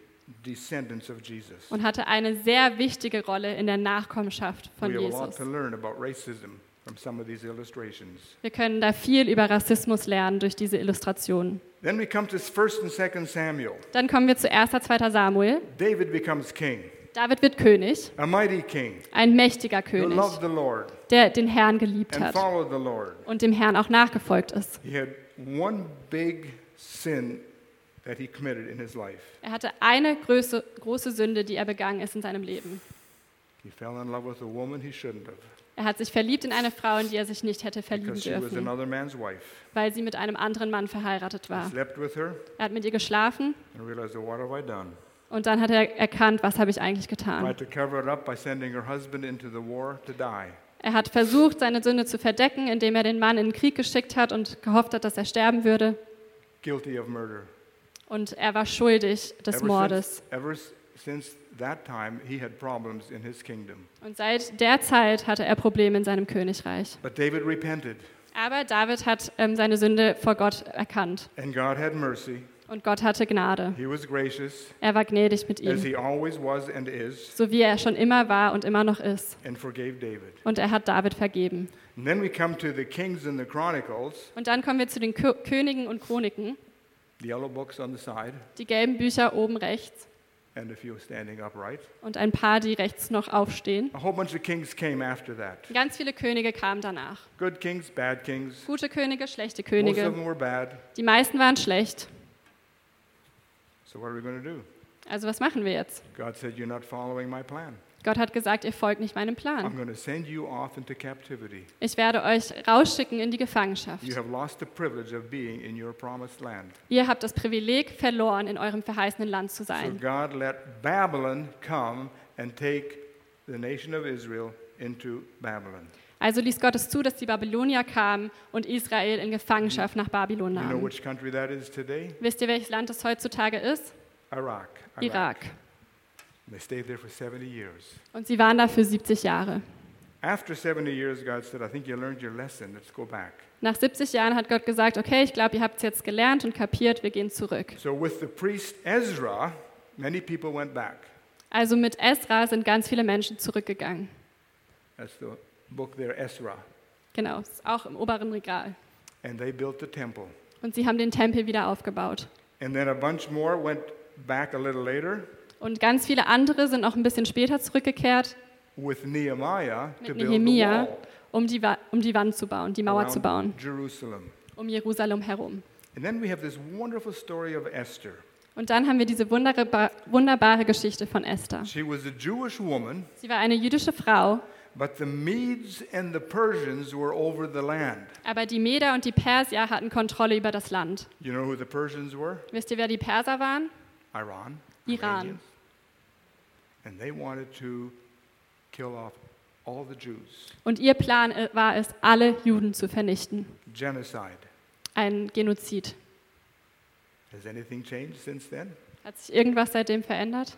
descendants of Jesus.
und hatte eine sehr wichtige Rolle in der Nachkommenschaft von
we have a lot
Jesus.
to learn about racism from some of these illustrations.
Wir können da viel über Rassismus lernen durch diese Illustrationen.
Then we come to 1st and 2nd Samuel.
Dann kommen wir zu 1. 2. Samuel.
David becomes king,
David wird König,
a mighty king
ein mächtiger König, der den Herrn geliebt hat und dem Herrn auch nachgefolgt ist.
He had one big sin that he committed in his life.
Er hatte eine große, große Sünde, die er begangen ist in seinem Leben.
He fell in love with a woman he shouldn't have
Er hat sich verliebt in eine Frau, in die er sich nicht hätte verlieben dürfen, weil sie mit einem anderen Mann verheiratet
He
war. Er hat mit ihr geschlafen und dann hat er erkannt, was habe ich eigentlich getan.
to cover it up by sending her husband into the war to die.
Er hat versucht, seine Sünde zu verdecken, indem er den Mann in den Krieg geschickt hat und gehofft hat, dass er sterben würde.
Guilty of murder.
Und er war schuldig des
Ever
Mordes.
since, ever, since that time, he had problems in his kingdom.
Und seit der Zeit hatte er Probleme in seinem Königreich.
But David repented,
Aber David hat ähm, seine Sünde vor Gott erkannt.
and God had mercy.
Und Gott hatte Gnade.
He was gracious,
Er war gnädig mit
as
ihm,
he always was and is,
so wie er schon immer war und immer noch ist.
and forgave David.
Und er hat David vergeben.
And then we come to the Kings and the Chronicles,
Und dann kommen wir zu den Kö Königen und Chroniken,
the yellow books on the side,
die gelben Bücher oben rechts und ein paar, die rechts noch aufstehen. Ganz viele Könige kamen danach.
Kings.
Gute Könige, schlechte Könige. Die meisten waren schlecht.
So what are we going to do?
Also was machen wir jetzt?
God said, You're not following my plan.
Gott hat gesagt, ihr folgt nicht meinem
I'm
Plan.
going to send you off into captivity.
Ich werde euch rausschicken in die Gefangenschaft.
You have lost the privilege of being in your promised land.
Ihr habt das Privileg verloren, in eurem verheißenen Land zu
So
sein.
God let Babylon come and take the nation of Israel into Babylon.
Also ließ Gott es zu, dass die Babylonier kamen und Israel in Gefangenschaft nach Babylon nahmen. Wisst ihr, welches Land es heutzutage ist? Irak.
And They stayed there for 70 years.
Und sie waren da für 70 Jahre.
After 70 years, God said, I think you learned your lesson. Let's go back.
Nach 70 Jahren hat Gott gesagt, okay, ich glaube, ihr habt es jetzt gelernt und kapiert, wir gehen zurück.
So with the priest Ezra, many people went back.
Also mit Esra sind ganz viele Menschen zurückgegangen.
That's the book there, Ezra.
Genau, ist auch im oberen Regal.
And they built the temple.
Und sie haben den Tempel wieder aufgebaut.
And then a bunch more went back a little later
Und ganz viele andere sind auch ein bisschen später zurückgekehrt,
with Nehemiah to
mit
build the
Nehemia,
wall
um die, um die Wand zu bauen, die Mauer zu bauen,
Jerusalem.
um Jerusalem herum.
And then we have this wonderful story of Esther.
Und dann haben wir diese wunderba- wunderbare Geschichte von Esther.
She was a Jewish woman,
Sie war eine jüdische Frau,
but the Medes and the Persians were over the land.
aber die Meder und die Persier hatten Kontrolle über das Land.
You know who the Persians were?
Wisst ihr, wer die Perser waren?
Iran.
Iran.
And they wanted to kill off all the Jews.
Und ihr Plan äh, war es, alle Juden zu vernichten.
Genocide.
Ein Genozid.
Has anything changed since then?
Hat sich irgendwas seitdem verändert?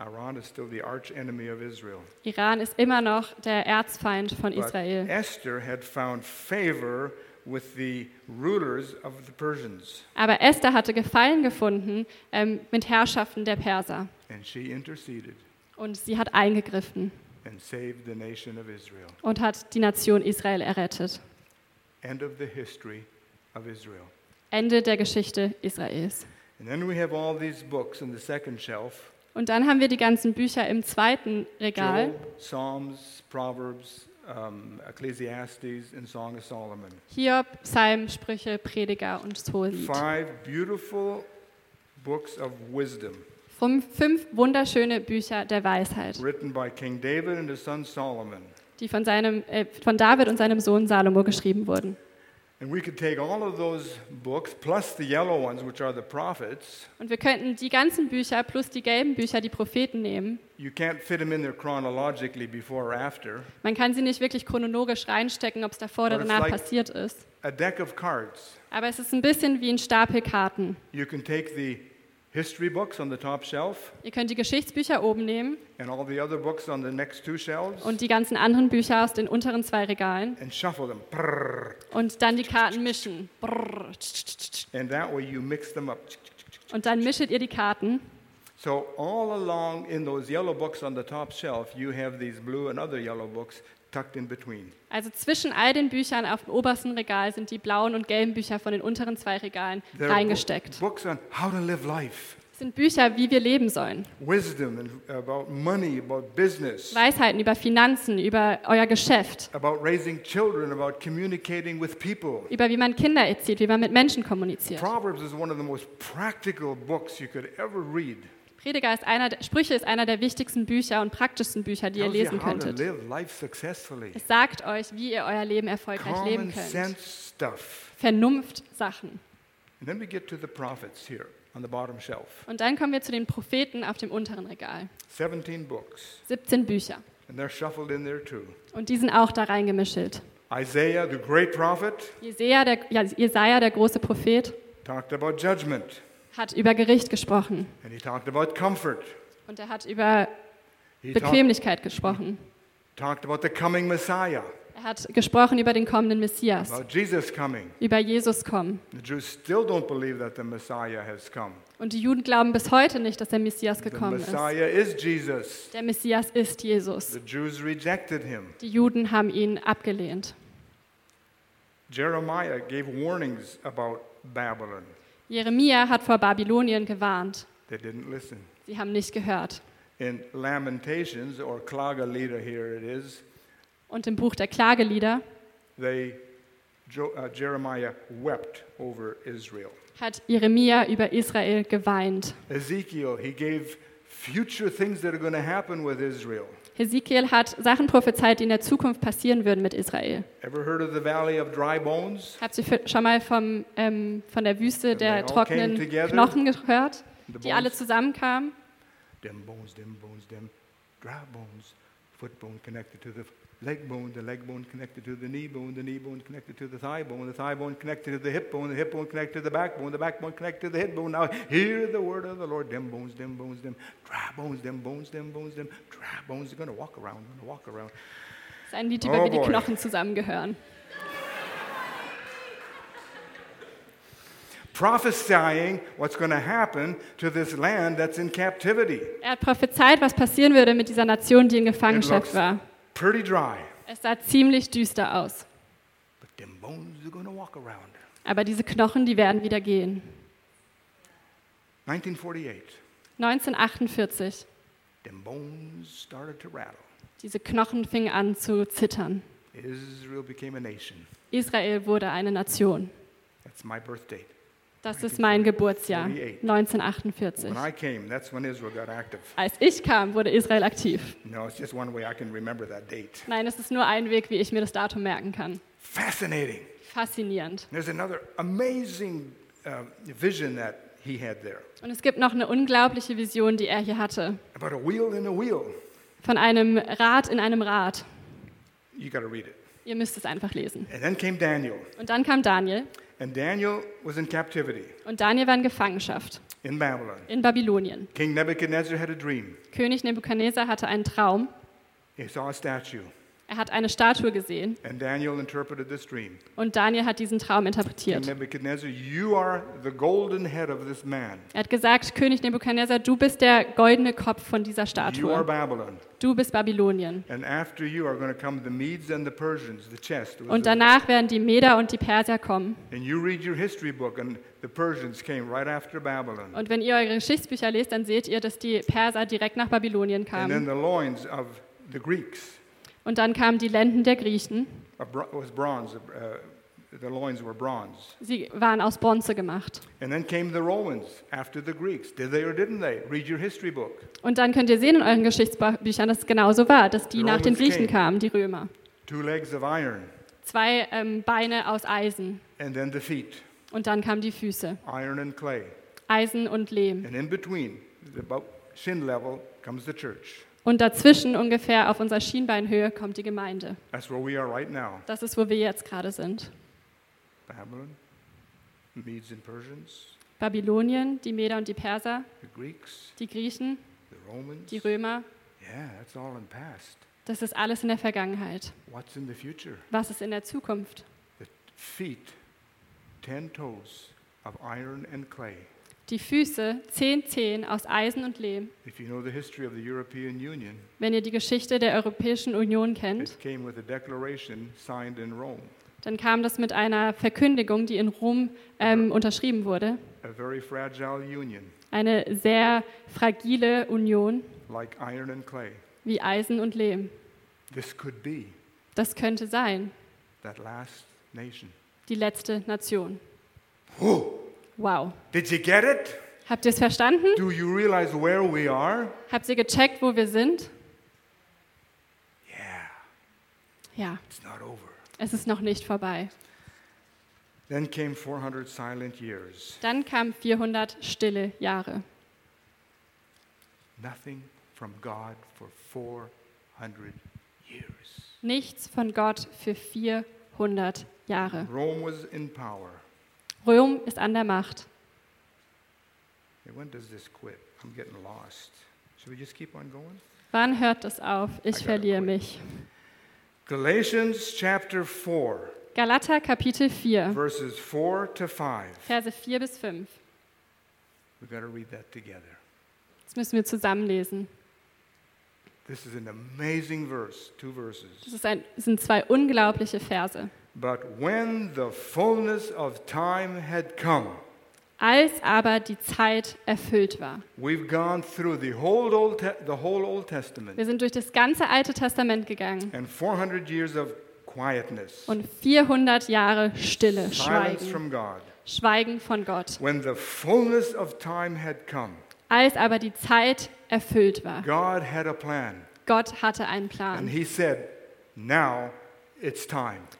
Iran is still the arch enemy of Israel.
Iran ist immer noch der Erzfeind von
But
Israel.
Esther had found favor with the rulers of the Persians,
Aber Esther hatte Gefallen gefunden ähm, mit Herrschaften der Perser.
and she interceded
Und sie hat eingegriffen
and saved the nation of Israel.
und hat die Nation Israel errettet.
End of the history of Israel.
Ende der Geschichte Israels.
And then we have all these books in the second shelf
Und dann haben wir die ganzen Bücher im zweiten Regal.
Job, Psalms, Proverbs, um, Ecclesiastes, and Song of Solomon.
Hiob, Psalm, Sprüche, Prediger und Hohelied.
Five beautiful books of wisdom
Fünf, fünf wunderschöne Bücher der Weisheit,
written by King David and his son Solomon.
die von, seinem, äh, von David und seinem Sohn Salomo geschrieben wurden. Und wir könnten die ganzen Bücher plus die gelben Bücher, die Propheten nehmen.
You can't fit them in there chronologically before or after.
Man kann sie nicht wirklich chronologisch reinstecken, ob es davor oder danach passiert ist.
A deck of cards.
Aber es ist ein bisschen wie ein Stapel Karten.
You can take the history books on the top shelf
Ihr könnt die Geschichtsbücher oben nehmen
and all the other books on the next two shelves
und die ganzen anderen Bücher aus den unteren zwei Regalen
and shuffle them. Prrr.
und dann die Karten mischen. Brrr.
And that way you mix them up.
Und dann mischet ihr die Karten.
So all along in those yellow books on the top shelf, you have these blue and other yellow books tucked in between.
Also zwischen all den Büchern auf dem obersten Regal sind die blauen und gelben Bücher von den unteren zwei Regalen
There
reingesteckt.
bo- books on how to live life,
Das sind Bücher, wie wir leben sollen.
wisdom about money, about business,
Weisheiten über Finanzen, über euer Geschäft,
about raising children, about communicating with people.
über wie man Kinder erzieht, wie man mit Menschen kommuniziert.
Proverbs is one of the most practical books you could ever read.
Prediger ist einer, der- Sprüche ist einer der wichtigsten Bücher und praktischsten Bücher, die ihr lesen könntet. Es sagt euch, wie ihr euer Leben erfolgreich leben könnt.
sense stuff.
Vernunft Sachen.
And then we get to the prophets here on the bottom shelf.
Und dann kommen wir zu den Propheten auf dem unteren Regal.
17 books,
17 Bücher.
and they're shuffled in there too.
Und die sind auch da reingemischelt.
Isaiah, the great prophet,
Jesaja, der, ja, Jesaja, der große Prophet,
talked about judgment.
Hat über Gericht gesprochen
and he talked about comfort.
und er hat über
He talk-
Bequemlichkeit gesprochen.
talked about the coming Messiah,
Er hat gesprochen über den kommenden Messias,
about Jesus
über Jesus kommen.
The Jews still don't believe that the Messiah has come.
Und die Juden glauben bis heute nicht, dass der Messias gekommen ist. Der Messias ist Jesus.
The Jews rejected him.
Die Juden haben ihn abgelehnt.
Jeremiah gave warnings about Babylon.
Jeremia hat vor Babylonien gewarnt.
They didn't listen.
Sie haben nicht gehört.
In Lamentations, or Klaga Leda here it is,
Und im Buch der Klagelieder
they, uh, Jeremiah wept over Israel.
hat Jeremia über Israel geweint.
Ezekiel, he gave future things that are going to happen with Israel.
Hesekiel hat Sachen prophezeit, die in der Zukunft passieren würden mit Israel.
Bones?
Habt ihr schon mal vom, ähm, von der Wüste der trockenen
together.
Knochen gehört,
The
die alle
bones,
zusammenkamen?
them bones, them bones, them dry bones. Foot bone connected to the leg bone, the leg bone connected to the knee bone, the knee bone connected to the thigh bone, the thigh bone connected to the hip bone, the hip bone connected to the backbone, the backbone connected to the head bone. Now hear the word of the Lord. Them bones, them bones, them dry bones, them bones, them bones, them dry bones. They're going to walk around, going to walk around.
Das ist ein Lied
Oh
über, wie die. Knochen zusammengehören.
Prophesying what's going to happen to this land that's in captivity.
Er hat prophezeit, was passieren würde mit dieser Nation, die in Gefangenschaft war.
Pretty dry,
Es sah ziemlich düster aus.
but them bones are to walk around.
Aber diese Knochen, die werden wieder gehen.
1948,
1948,
them bones started to rattle.
diese Knochen fingen an zu zittern.
Israel became a nation.
Israel wurde eine Nation.
That's my birth date.
Das ist mein Geburtsjahr, 1948.
When I came, that's when Israel got active.
Als ich kam, wurde Israel aktiv.
No, it's just one way I can remember that date.
Nein, es ist nur ein Weg, wie ich mir das Datum merken kann.
Fascinating.
Faszinierend.
There's another amazing uh, vision that he had there
Und es gibt noch eine unglaubliche Vision, die er hier hatte.
about a wheel in a wheel.
Von einem Rad in einem Rad.
You got to read it.
Ihr müsst es einfach lesen.
And then came Daniel.
Und dann kam Daniel.
And Daniel was in captivity
Und Daniel war in Gefangenschaft
in Babylon.
in Babylonien.
King Nebuchadnezzar had a dream.
König Nebukadnezar hatte einen Traum.
He saw a statue.
Er hat eine Statue gesehen
And Daniel interpreted this dream.
und Daniel hat diesen Traum interpretiert.
Nebuchadnezzar, you are the golden head of this man.
Er hat gesagt, König Nebukadnezar, du bist der goldene Kopf von dieser
You are
Statue.
Babylon.
Du bist Babylonien.
And after you are going to come the Medes and the Persians, the chest. was
Und danach werden die Meder und die Perser kommen.
and you read your history book, and the Persians came right after Babylon.
Und wenn ihr eure Geschichtsbücher lest, dann seht ihr, dass die Perser direkt nach Babylonien
And then
kamen.
the loins of the Greeks
Und dann kamen die Lenden der Griechen.
uh, bro- was bronze. The loins were bronze.
Sie waren aus Bronze gemacht.
And then came the Romans after the Greeks. Did they or didn't they? Read your history book.
Und dann könnt ihr sehen in euren Geschichtsbüchern, dass es genauso war, dass die
The
nach den
Romans
Griechen
came.
kamen, die Römer.
Two legs of iron.
Zwei ähm, Beine aus Eisen.
And then the feet,
Und dann kamen die Füße.
iron and clay.
Eisen und Lehm.
And in between, about shin level, comes the church.
Und dazwischen ungefähr auf unserer Schienbeinhöhe kommt die Gemeinde.
That's where we are right now.
Das ist, wo wir jetzt gerade sind.
Babylon, Medes and Persians,
Babylonien, die Meder und die Perser,
the Greeks,
die Griechen,
the Romans.
die Römer.
Yeah, that's all in past.
Das ist alles in der Vergangenheit.
What's in the future?
Was ist in der Zukunft?
The feet, ten toes of iron and clay.
Die Füße, zehn Zehen aus Eisen und Lehm.
If you know the history of the European Union,
Wenn ihr die Geschichte der Europäischen Union kennt,
it came with a declaration signed in Rome,
dann kam das mit einer Verkündigung, die in Rom ähm, unterschrieben wurde.
a very fragile union,
Eine sehr fragile Union
like iron and clay.
wie Eisen und Lehm.
This could be
Das könnte sein,
that last nation.
die letzte Nation.
Oh,
Wow.
did you get it?
Habt ihr es verstanden?
Do you realize where we are?
Habt ihr gecheckt, wo wir sind?
Yeah,
Ja,
it's not over.
es ist noch nicht vorbei.
Then came 400 silent years.
Dann kamen 400 stille Jahre.
Nothing from God for 400 years.
Nichts von Gott für 400 Jahre.
Rome was in power.
Rom ist an der Macht. Wann hört das auf? Ich verliere mich.
Galatians chapter 4,
Galater Kapitel 4,
verses 4 to 5.
Verse 4 bis 5.
We've got to read that together.
Das müssen wir zusammenlesen.
This is an amazing verse, two verses.
Das ein, das sind zwei unglaubliche Verse.
But when the fullness of time had come,
Als aber die Zeit erfüllt war.
we've gone through the whole Old, Te- the whole Old Testament
Wir sind durch das ganze Alte Testament gegangen
and 400 years of quietness,
und 400 Jahre Stille, Schweigen,
from God.
Schweigen von Gott.
When the fullness of time had come,
Als aber die Zeit erfüllt war.
God had a plan.
Gott hatte einen
And
Plan.
He said, Now.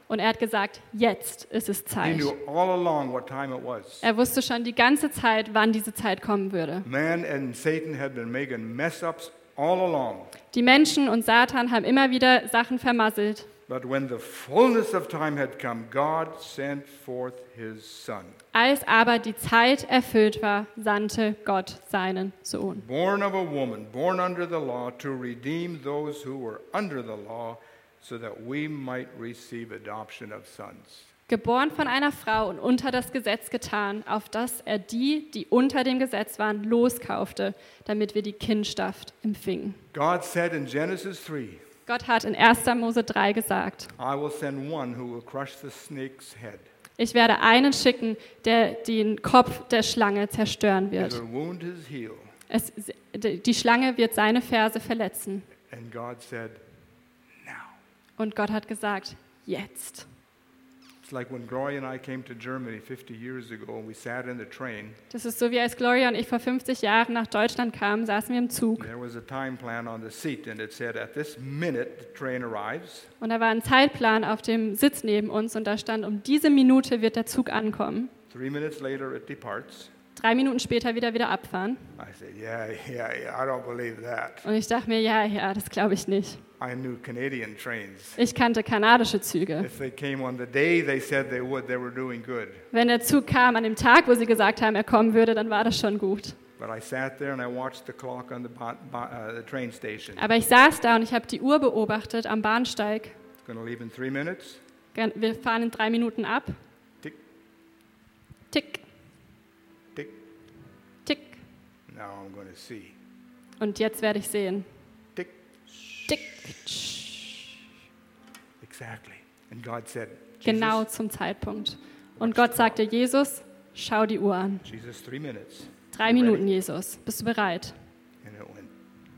Und er hat gesagt, jetzt ist es
He
Zeit.
knew all along what time it was.
Er wusste schon die ganze Zeit, wann diese Zeit kommen würde.
Man and Satan had been making mess ups all along.
Die Menschen und Satan haben immer wieder Sachen vermasselt.
But when the fullness of time had come, God sent forth his son,
Als aber die Zeit erfüllt war, sandte Gott seinen Sohn.
born of a woman, born under the law, to redeem those who were under the law, so that we might receive adoption of sons.
Geboren von einer Frau und unter das Gesetz getan, auf dass er die, die unter dem Gesetz waren, loskaufte, damit wir die Kindschaft empfingen.
God said in Genesis 3,
Gott hat in 1. Mose 3 gesagt,
I will send one who will crush the snake's head.
ich werde einen schicken, der den Kopf der Schlange zerstören
It
wird.
will wound his heel.
Es, die Schlange wird seine Ferse verletzen.
And God said.
Und Gott hat gesagt, jetzt.
It's like when Gloria and I came to Germany 50 years ago and we sat in the train.
Das ist so wie als Gloria und ich vor 50 Jahren nach Deutschland kamen, saßen wir im Zug.
There was a time plan on the seat, and it said, At this minute, the train arrives.
Und da war ein Zeitplan auf dem Sitz neben uns und da stand, um diese Minute wird der Zug ankommen.
Three minutes later, it departs.
Drei Minuten später wieder wieder abfahren.
I said, Yeah, yeah, yeah, I don't believe that.
Und ich dachte mir, ja, ja, das glaube ich nicht.
I knew Canadian trains.
Ich kannte kanadische Züge.
If they came on the day they said they would, they were doing good.
Wenn der Zug kam an dem Tag, wo sie gesagt haben, er kommen würde, dann war das schon gut.
But I sat there and I watched the clock on the, bo- bo- uh, the train station.
Aber ich saß da und ich habe die Uhr beobachtet am Bahnsteig. Wir fahren in drei Minuten ab.
Now I'm going to see.
Und jetzt werde ich sehen.
Tick.
Tick.
Exactly. And God said,
Genau zum Zeitpunkt. Und Gott sagte, Jesus, schau die Uhr an.
Jesus, three minutes.
Drei Minuten, Jesus. Bist du bereit?
And it went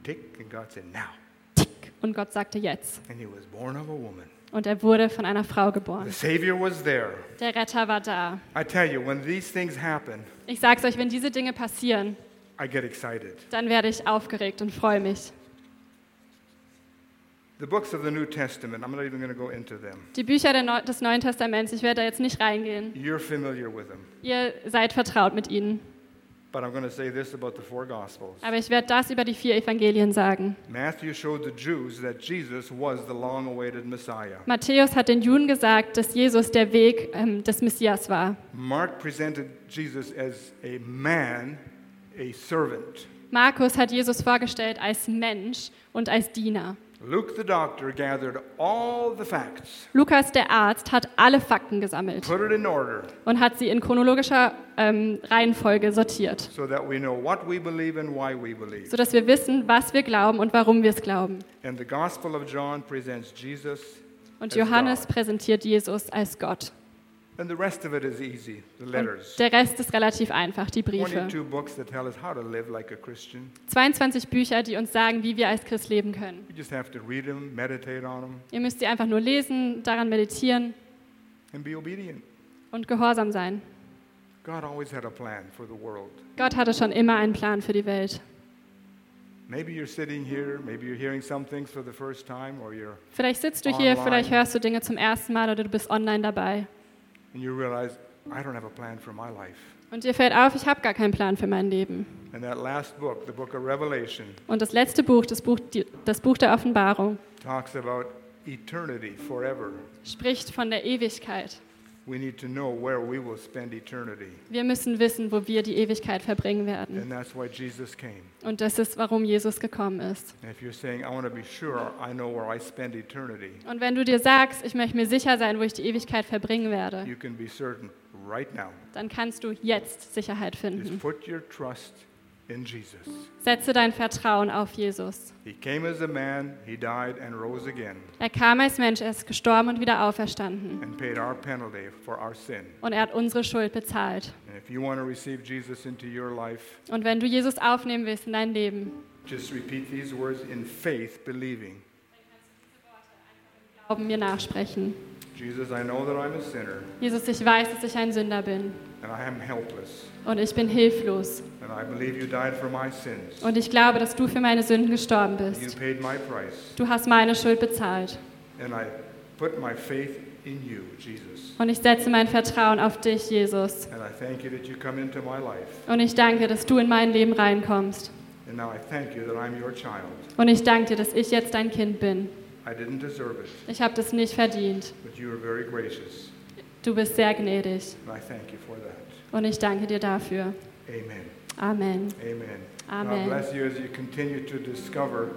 tick, and God said, now.
Tick. Und Gott sagte, jetzt.
And he was born of a woman.
Und er wurde von einer Frau
The
geboren.
Savior was there.
Der Retter war da.
I tell you, when these things happen,
Ich sag's euch, wenn diese Dinge passieren,
I get excited.
dann werde ich aufgeregt und freue mich.
The books of the New Testament, I'm not even going to go into them.
Die Bücher der Neu des Neuen Testaments, ich werde da jetzt nicht reingehen.
You're familiar with them.
Ihr seid vertraut mit ihnen.
But I'm going to say this about the four Gospels.
Aber ich werde das über die vier Evangelien sagen.
Matthew showed the Jews that Jesus was the long awaited Messiah.
Matthäus hat den Juden gesagt, dass Jesus der Weg ähm, des Messias war.
Mark presented Jesus as a man, a servant.
Markus hat Jesus vorgestellt als Mensch und als Diener.
Luke the doctor gathered all the facts,
Lukas, der Arzt, hat alle Fakten gesammelt
put it in order,
und hat sie in chronologischer ähm, Reihenfolge sortiert,
so that we know what we believe and why we believe.
sodass wir wissen, was wir glauben und warum wir es glauben.
And the Gospel of John presents Jesus,
Und
As
Johannes
God.
präsentiert Jesus als Gott.
And the rest of it is easy, the
Und
letters.
der Rest ist relativ einfach, die Briefe.
22 books that tell us how to live like a Christian.
22 Bücher, die uns sagen, wie wir als Christ leben können.
You just have to read them, meditate on them,
Ihr müsst sie einfach nur lesen, daran meditieren
and be obedient.
und gehorsam sein.
God always had a plan for the world.
Gott hatte schon immer einen Plan für die Welt.
Maybe you're sitting here, maybe you're hearing some things for the first time, or you're,
Vielleicht sitzt du hier, vielleicht hörst du Dinge zum ersten Mal oder du bist online dabei.
And you realize, I don't have a plan for my life.
Und dir fällt auf, ich habe gar keinen Plan für mein Leben.
And that last book, the book of Revelation,
Und das letzte Buch, das Buch, die- das Buch der Offenbarung,
talks about eternity forever.
spricht von der Ewigkeit.
We need to know where we will spend eternity.
Wir müssen wissen, wo wir die Ewigkeit verbringen werden.
And that's why Jesus came.
Und das ist, warum Jesus gekommen ist.
And if you're saying, I want to be sure I know where I spend eternity,
Und wenn du dir sagst, ich möchte mir sicher sein, wo ich die Ewigkeit verbringen werde,
you can be certain right now.
dann kannst du jetzt Sicherheit
Just
finden.
put your trust in Jesus.
Setze dein Vertrauen auf Jesus.
He came as a man, he died and rose again
Er kam als Mensch, er ist gestorben und wieder auferstanden.
and paid our penalty for our sin.
Und er hat unsere Schuld bezahlt.
And if you want to receive Jesus into your life,
Und wenn du Jesus aufnehmen willst in dein Leben,
just repeat these words in faith, believing.
Glauben mir nachsprechen.
Jesus, I know that I'm a sinner
Jesus, ich weiß, dass ich ein Sünder bin.
and I am helpless.
Und ich bin hilflos.
And I believe you died for my sins.
Und ich glaube, dass du für meine Sünden gestorben
You
bist.
paid my price.
Du hast meine Schuld bezahlt.
And I put my faith in you, Jesus.
Und ich setze mein Vertrauen auf dich, Jesus.
And I thank you that you come into my life.
Und ich danke, dass du in mein Leben reinkommst.
And now I thank you that I'm your child.
Und ich danke dir, dass ich jetzt dein Kind bin.
I didn't deserve it,
Ich habe das nicht verdient.
but you are very gracious.
Du bist sehr gnädig.
And I thank you for that.
Und ich danke dir dafür.
Amen.
Amen.
Amen.
Amen.
God bless you as you continue to discover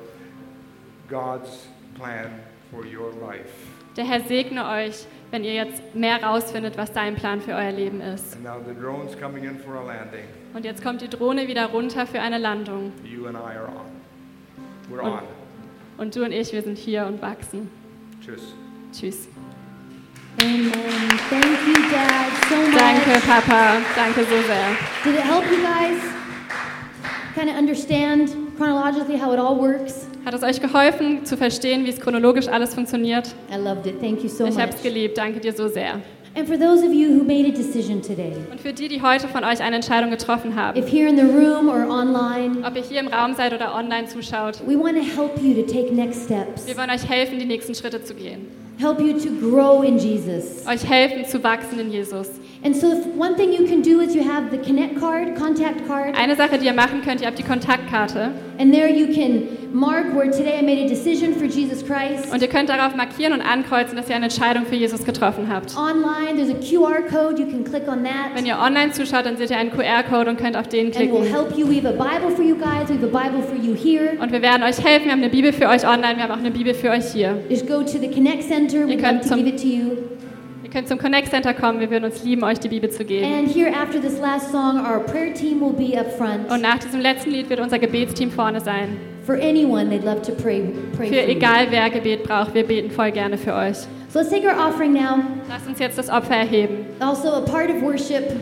God's plan for your life.
Der Herr segne euch, wenn ihr jetzt mehr rausfindet, was sein Plan für euer Leben ist.
And now the drone's coming in for a landing.
Und jetzt kommt die Drohne wieder runter für eine Landung.
You and I are on. We're
Und-
on.
Und du und ich, wir sind hier und wachsen.
Tschüss.
Tschüss.
Amen. Thank you, Dad, so much.
Danke, Papa. Danke so sehr.
Did it help you guys kind of understand chronologically how it all works?
Hat es euch geholfen zu verstehen, wie es chronologisch alles funktioniert?
I loved it. Thank you so
Ich habe
much.
es geliebt. Danke dir so sehr.
And for those of you who made a decision today,
Und für die, die heute von euch eine Entscheidung getroffen haben,
if here in the room or online,
ob ihr hier im Raum seid oder online zuschaut,
we want to help you to take next steps,
wir wollen euch helfen, die nächsten Schritte zu gehen.
help you to grow in Jesus.
Euch helfen zu wachsen in Jesus. Eine Sache, die ihr machen könnt, ihr habt die Kontaktkarte
and there you can mark where today I made a decision for Jesus Christ.
und ihr könnt darauf markieren und ankreuzen, dass ihr eine Entscheidung für Jesus getroffen habt.
Online, there's a QR code. You can click on that.
Wenn ihr online zuschaut, dann seht ihr einen QR-Code und könnt auf den
and we'll
klicken.
help you. We have a Bible for you guys. We have a Bible for you here.
Und wir werden euch helfen. Wir haben eine Bibel für euch online, wir haben auch eine Bibel für euch hier.
Just go to the Connect Center. We'd love to
zum-
give it to you.
Könnt zum Connect Center kommen, wir würden uns lieben, euch die Bibel zu geben.
And here, after this last song, our prayer team will be up front.
Und nach diesem letzten Lied wird unser Gebetsteam vorne sein.
For anyone, they'd love to pray. Pray
Für egal wer Gebet braucht, wir beten voll gerne für euch.
So let's take our offering now.
Lasst uns jetzt das Opfer erheben.
Also a part of worship.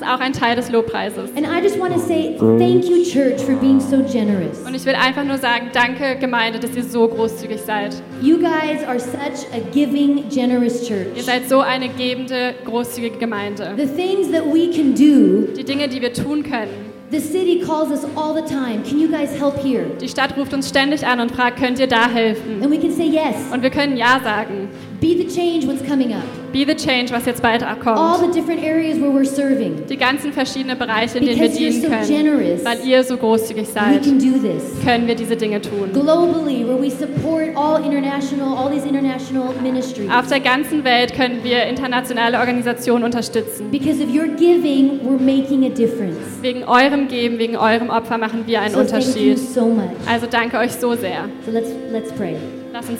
Ist auch ein Teil des Lobpreises.
And I just want to say thank you, church, for being so generous.
Und ich will einfach nur sagen, danke Gemeinde, dass ihr so großzügig seid.
You guys are such a giving, generous
Ihr
church.
seid so eine gebende, großzügige Gemeinde.
The things that we can do,
Die Dinge, die wir tun können.
the city calls us all the time. Can you guys help here?
Die Stadt ruft uns ständig an und fragt, könnt ihr da helfen?
And we can say yes.
Und wir können Ja sagen.
Be the change what's coming up.
Be the change, was jetzt bald
All
kommt.
the different areas where we're serving.
Die ganzen verschiedenen Bereiche, in denen wir dienen
so
können.
generous.
Weil ihr so großzügig
We
seid,
can do this.
können wir diese Dinge tun.
Globally, where we support all international, all these international ministries.
Auf der ganzen Welt können wir internationale Organisationen unterstützen.
Because of your giving, we're making a difference.
Wegen eurem Geben, wegen eurem Opfer machen wir einen
So thank you
Unterschied.
so much.
Also danke euch so sehr.
So let's let's pray.
Lass uns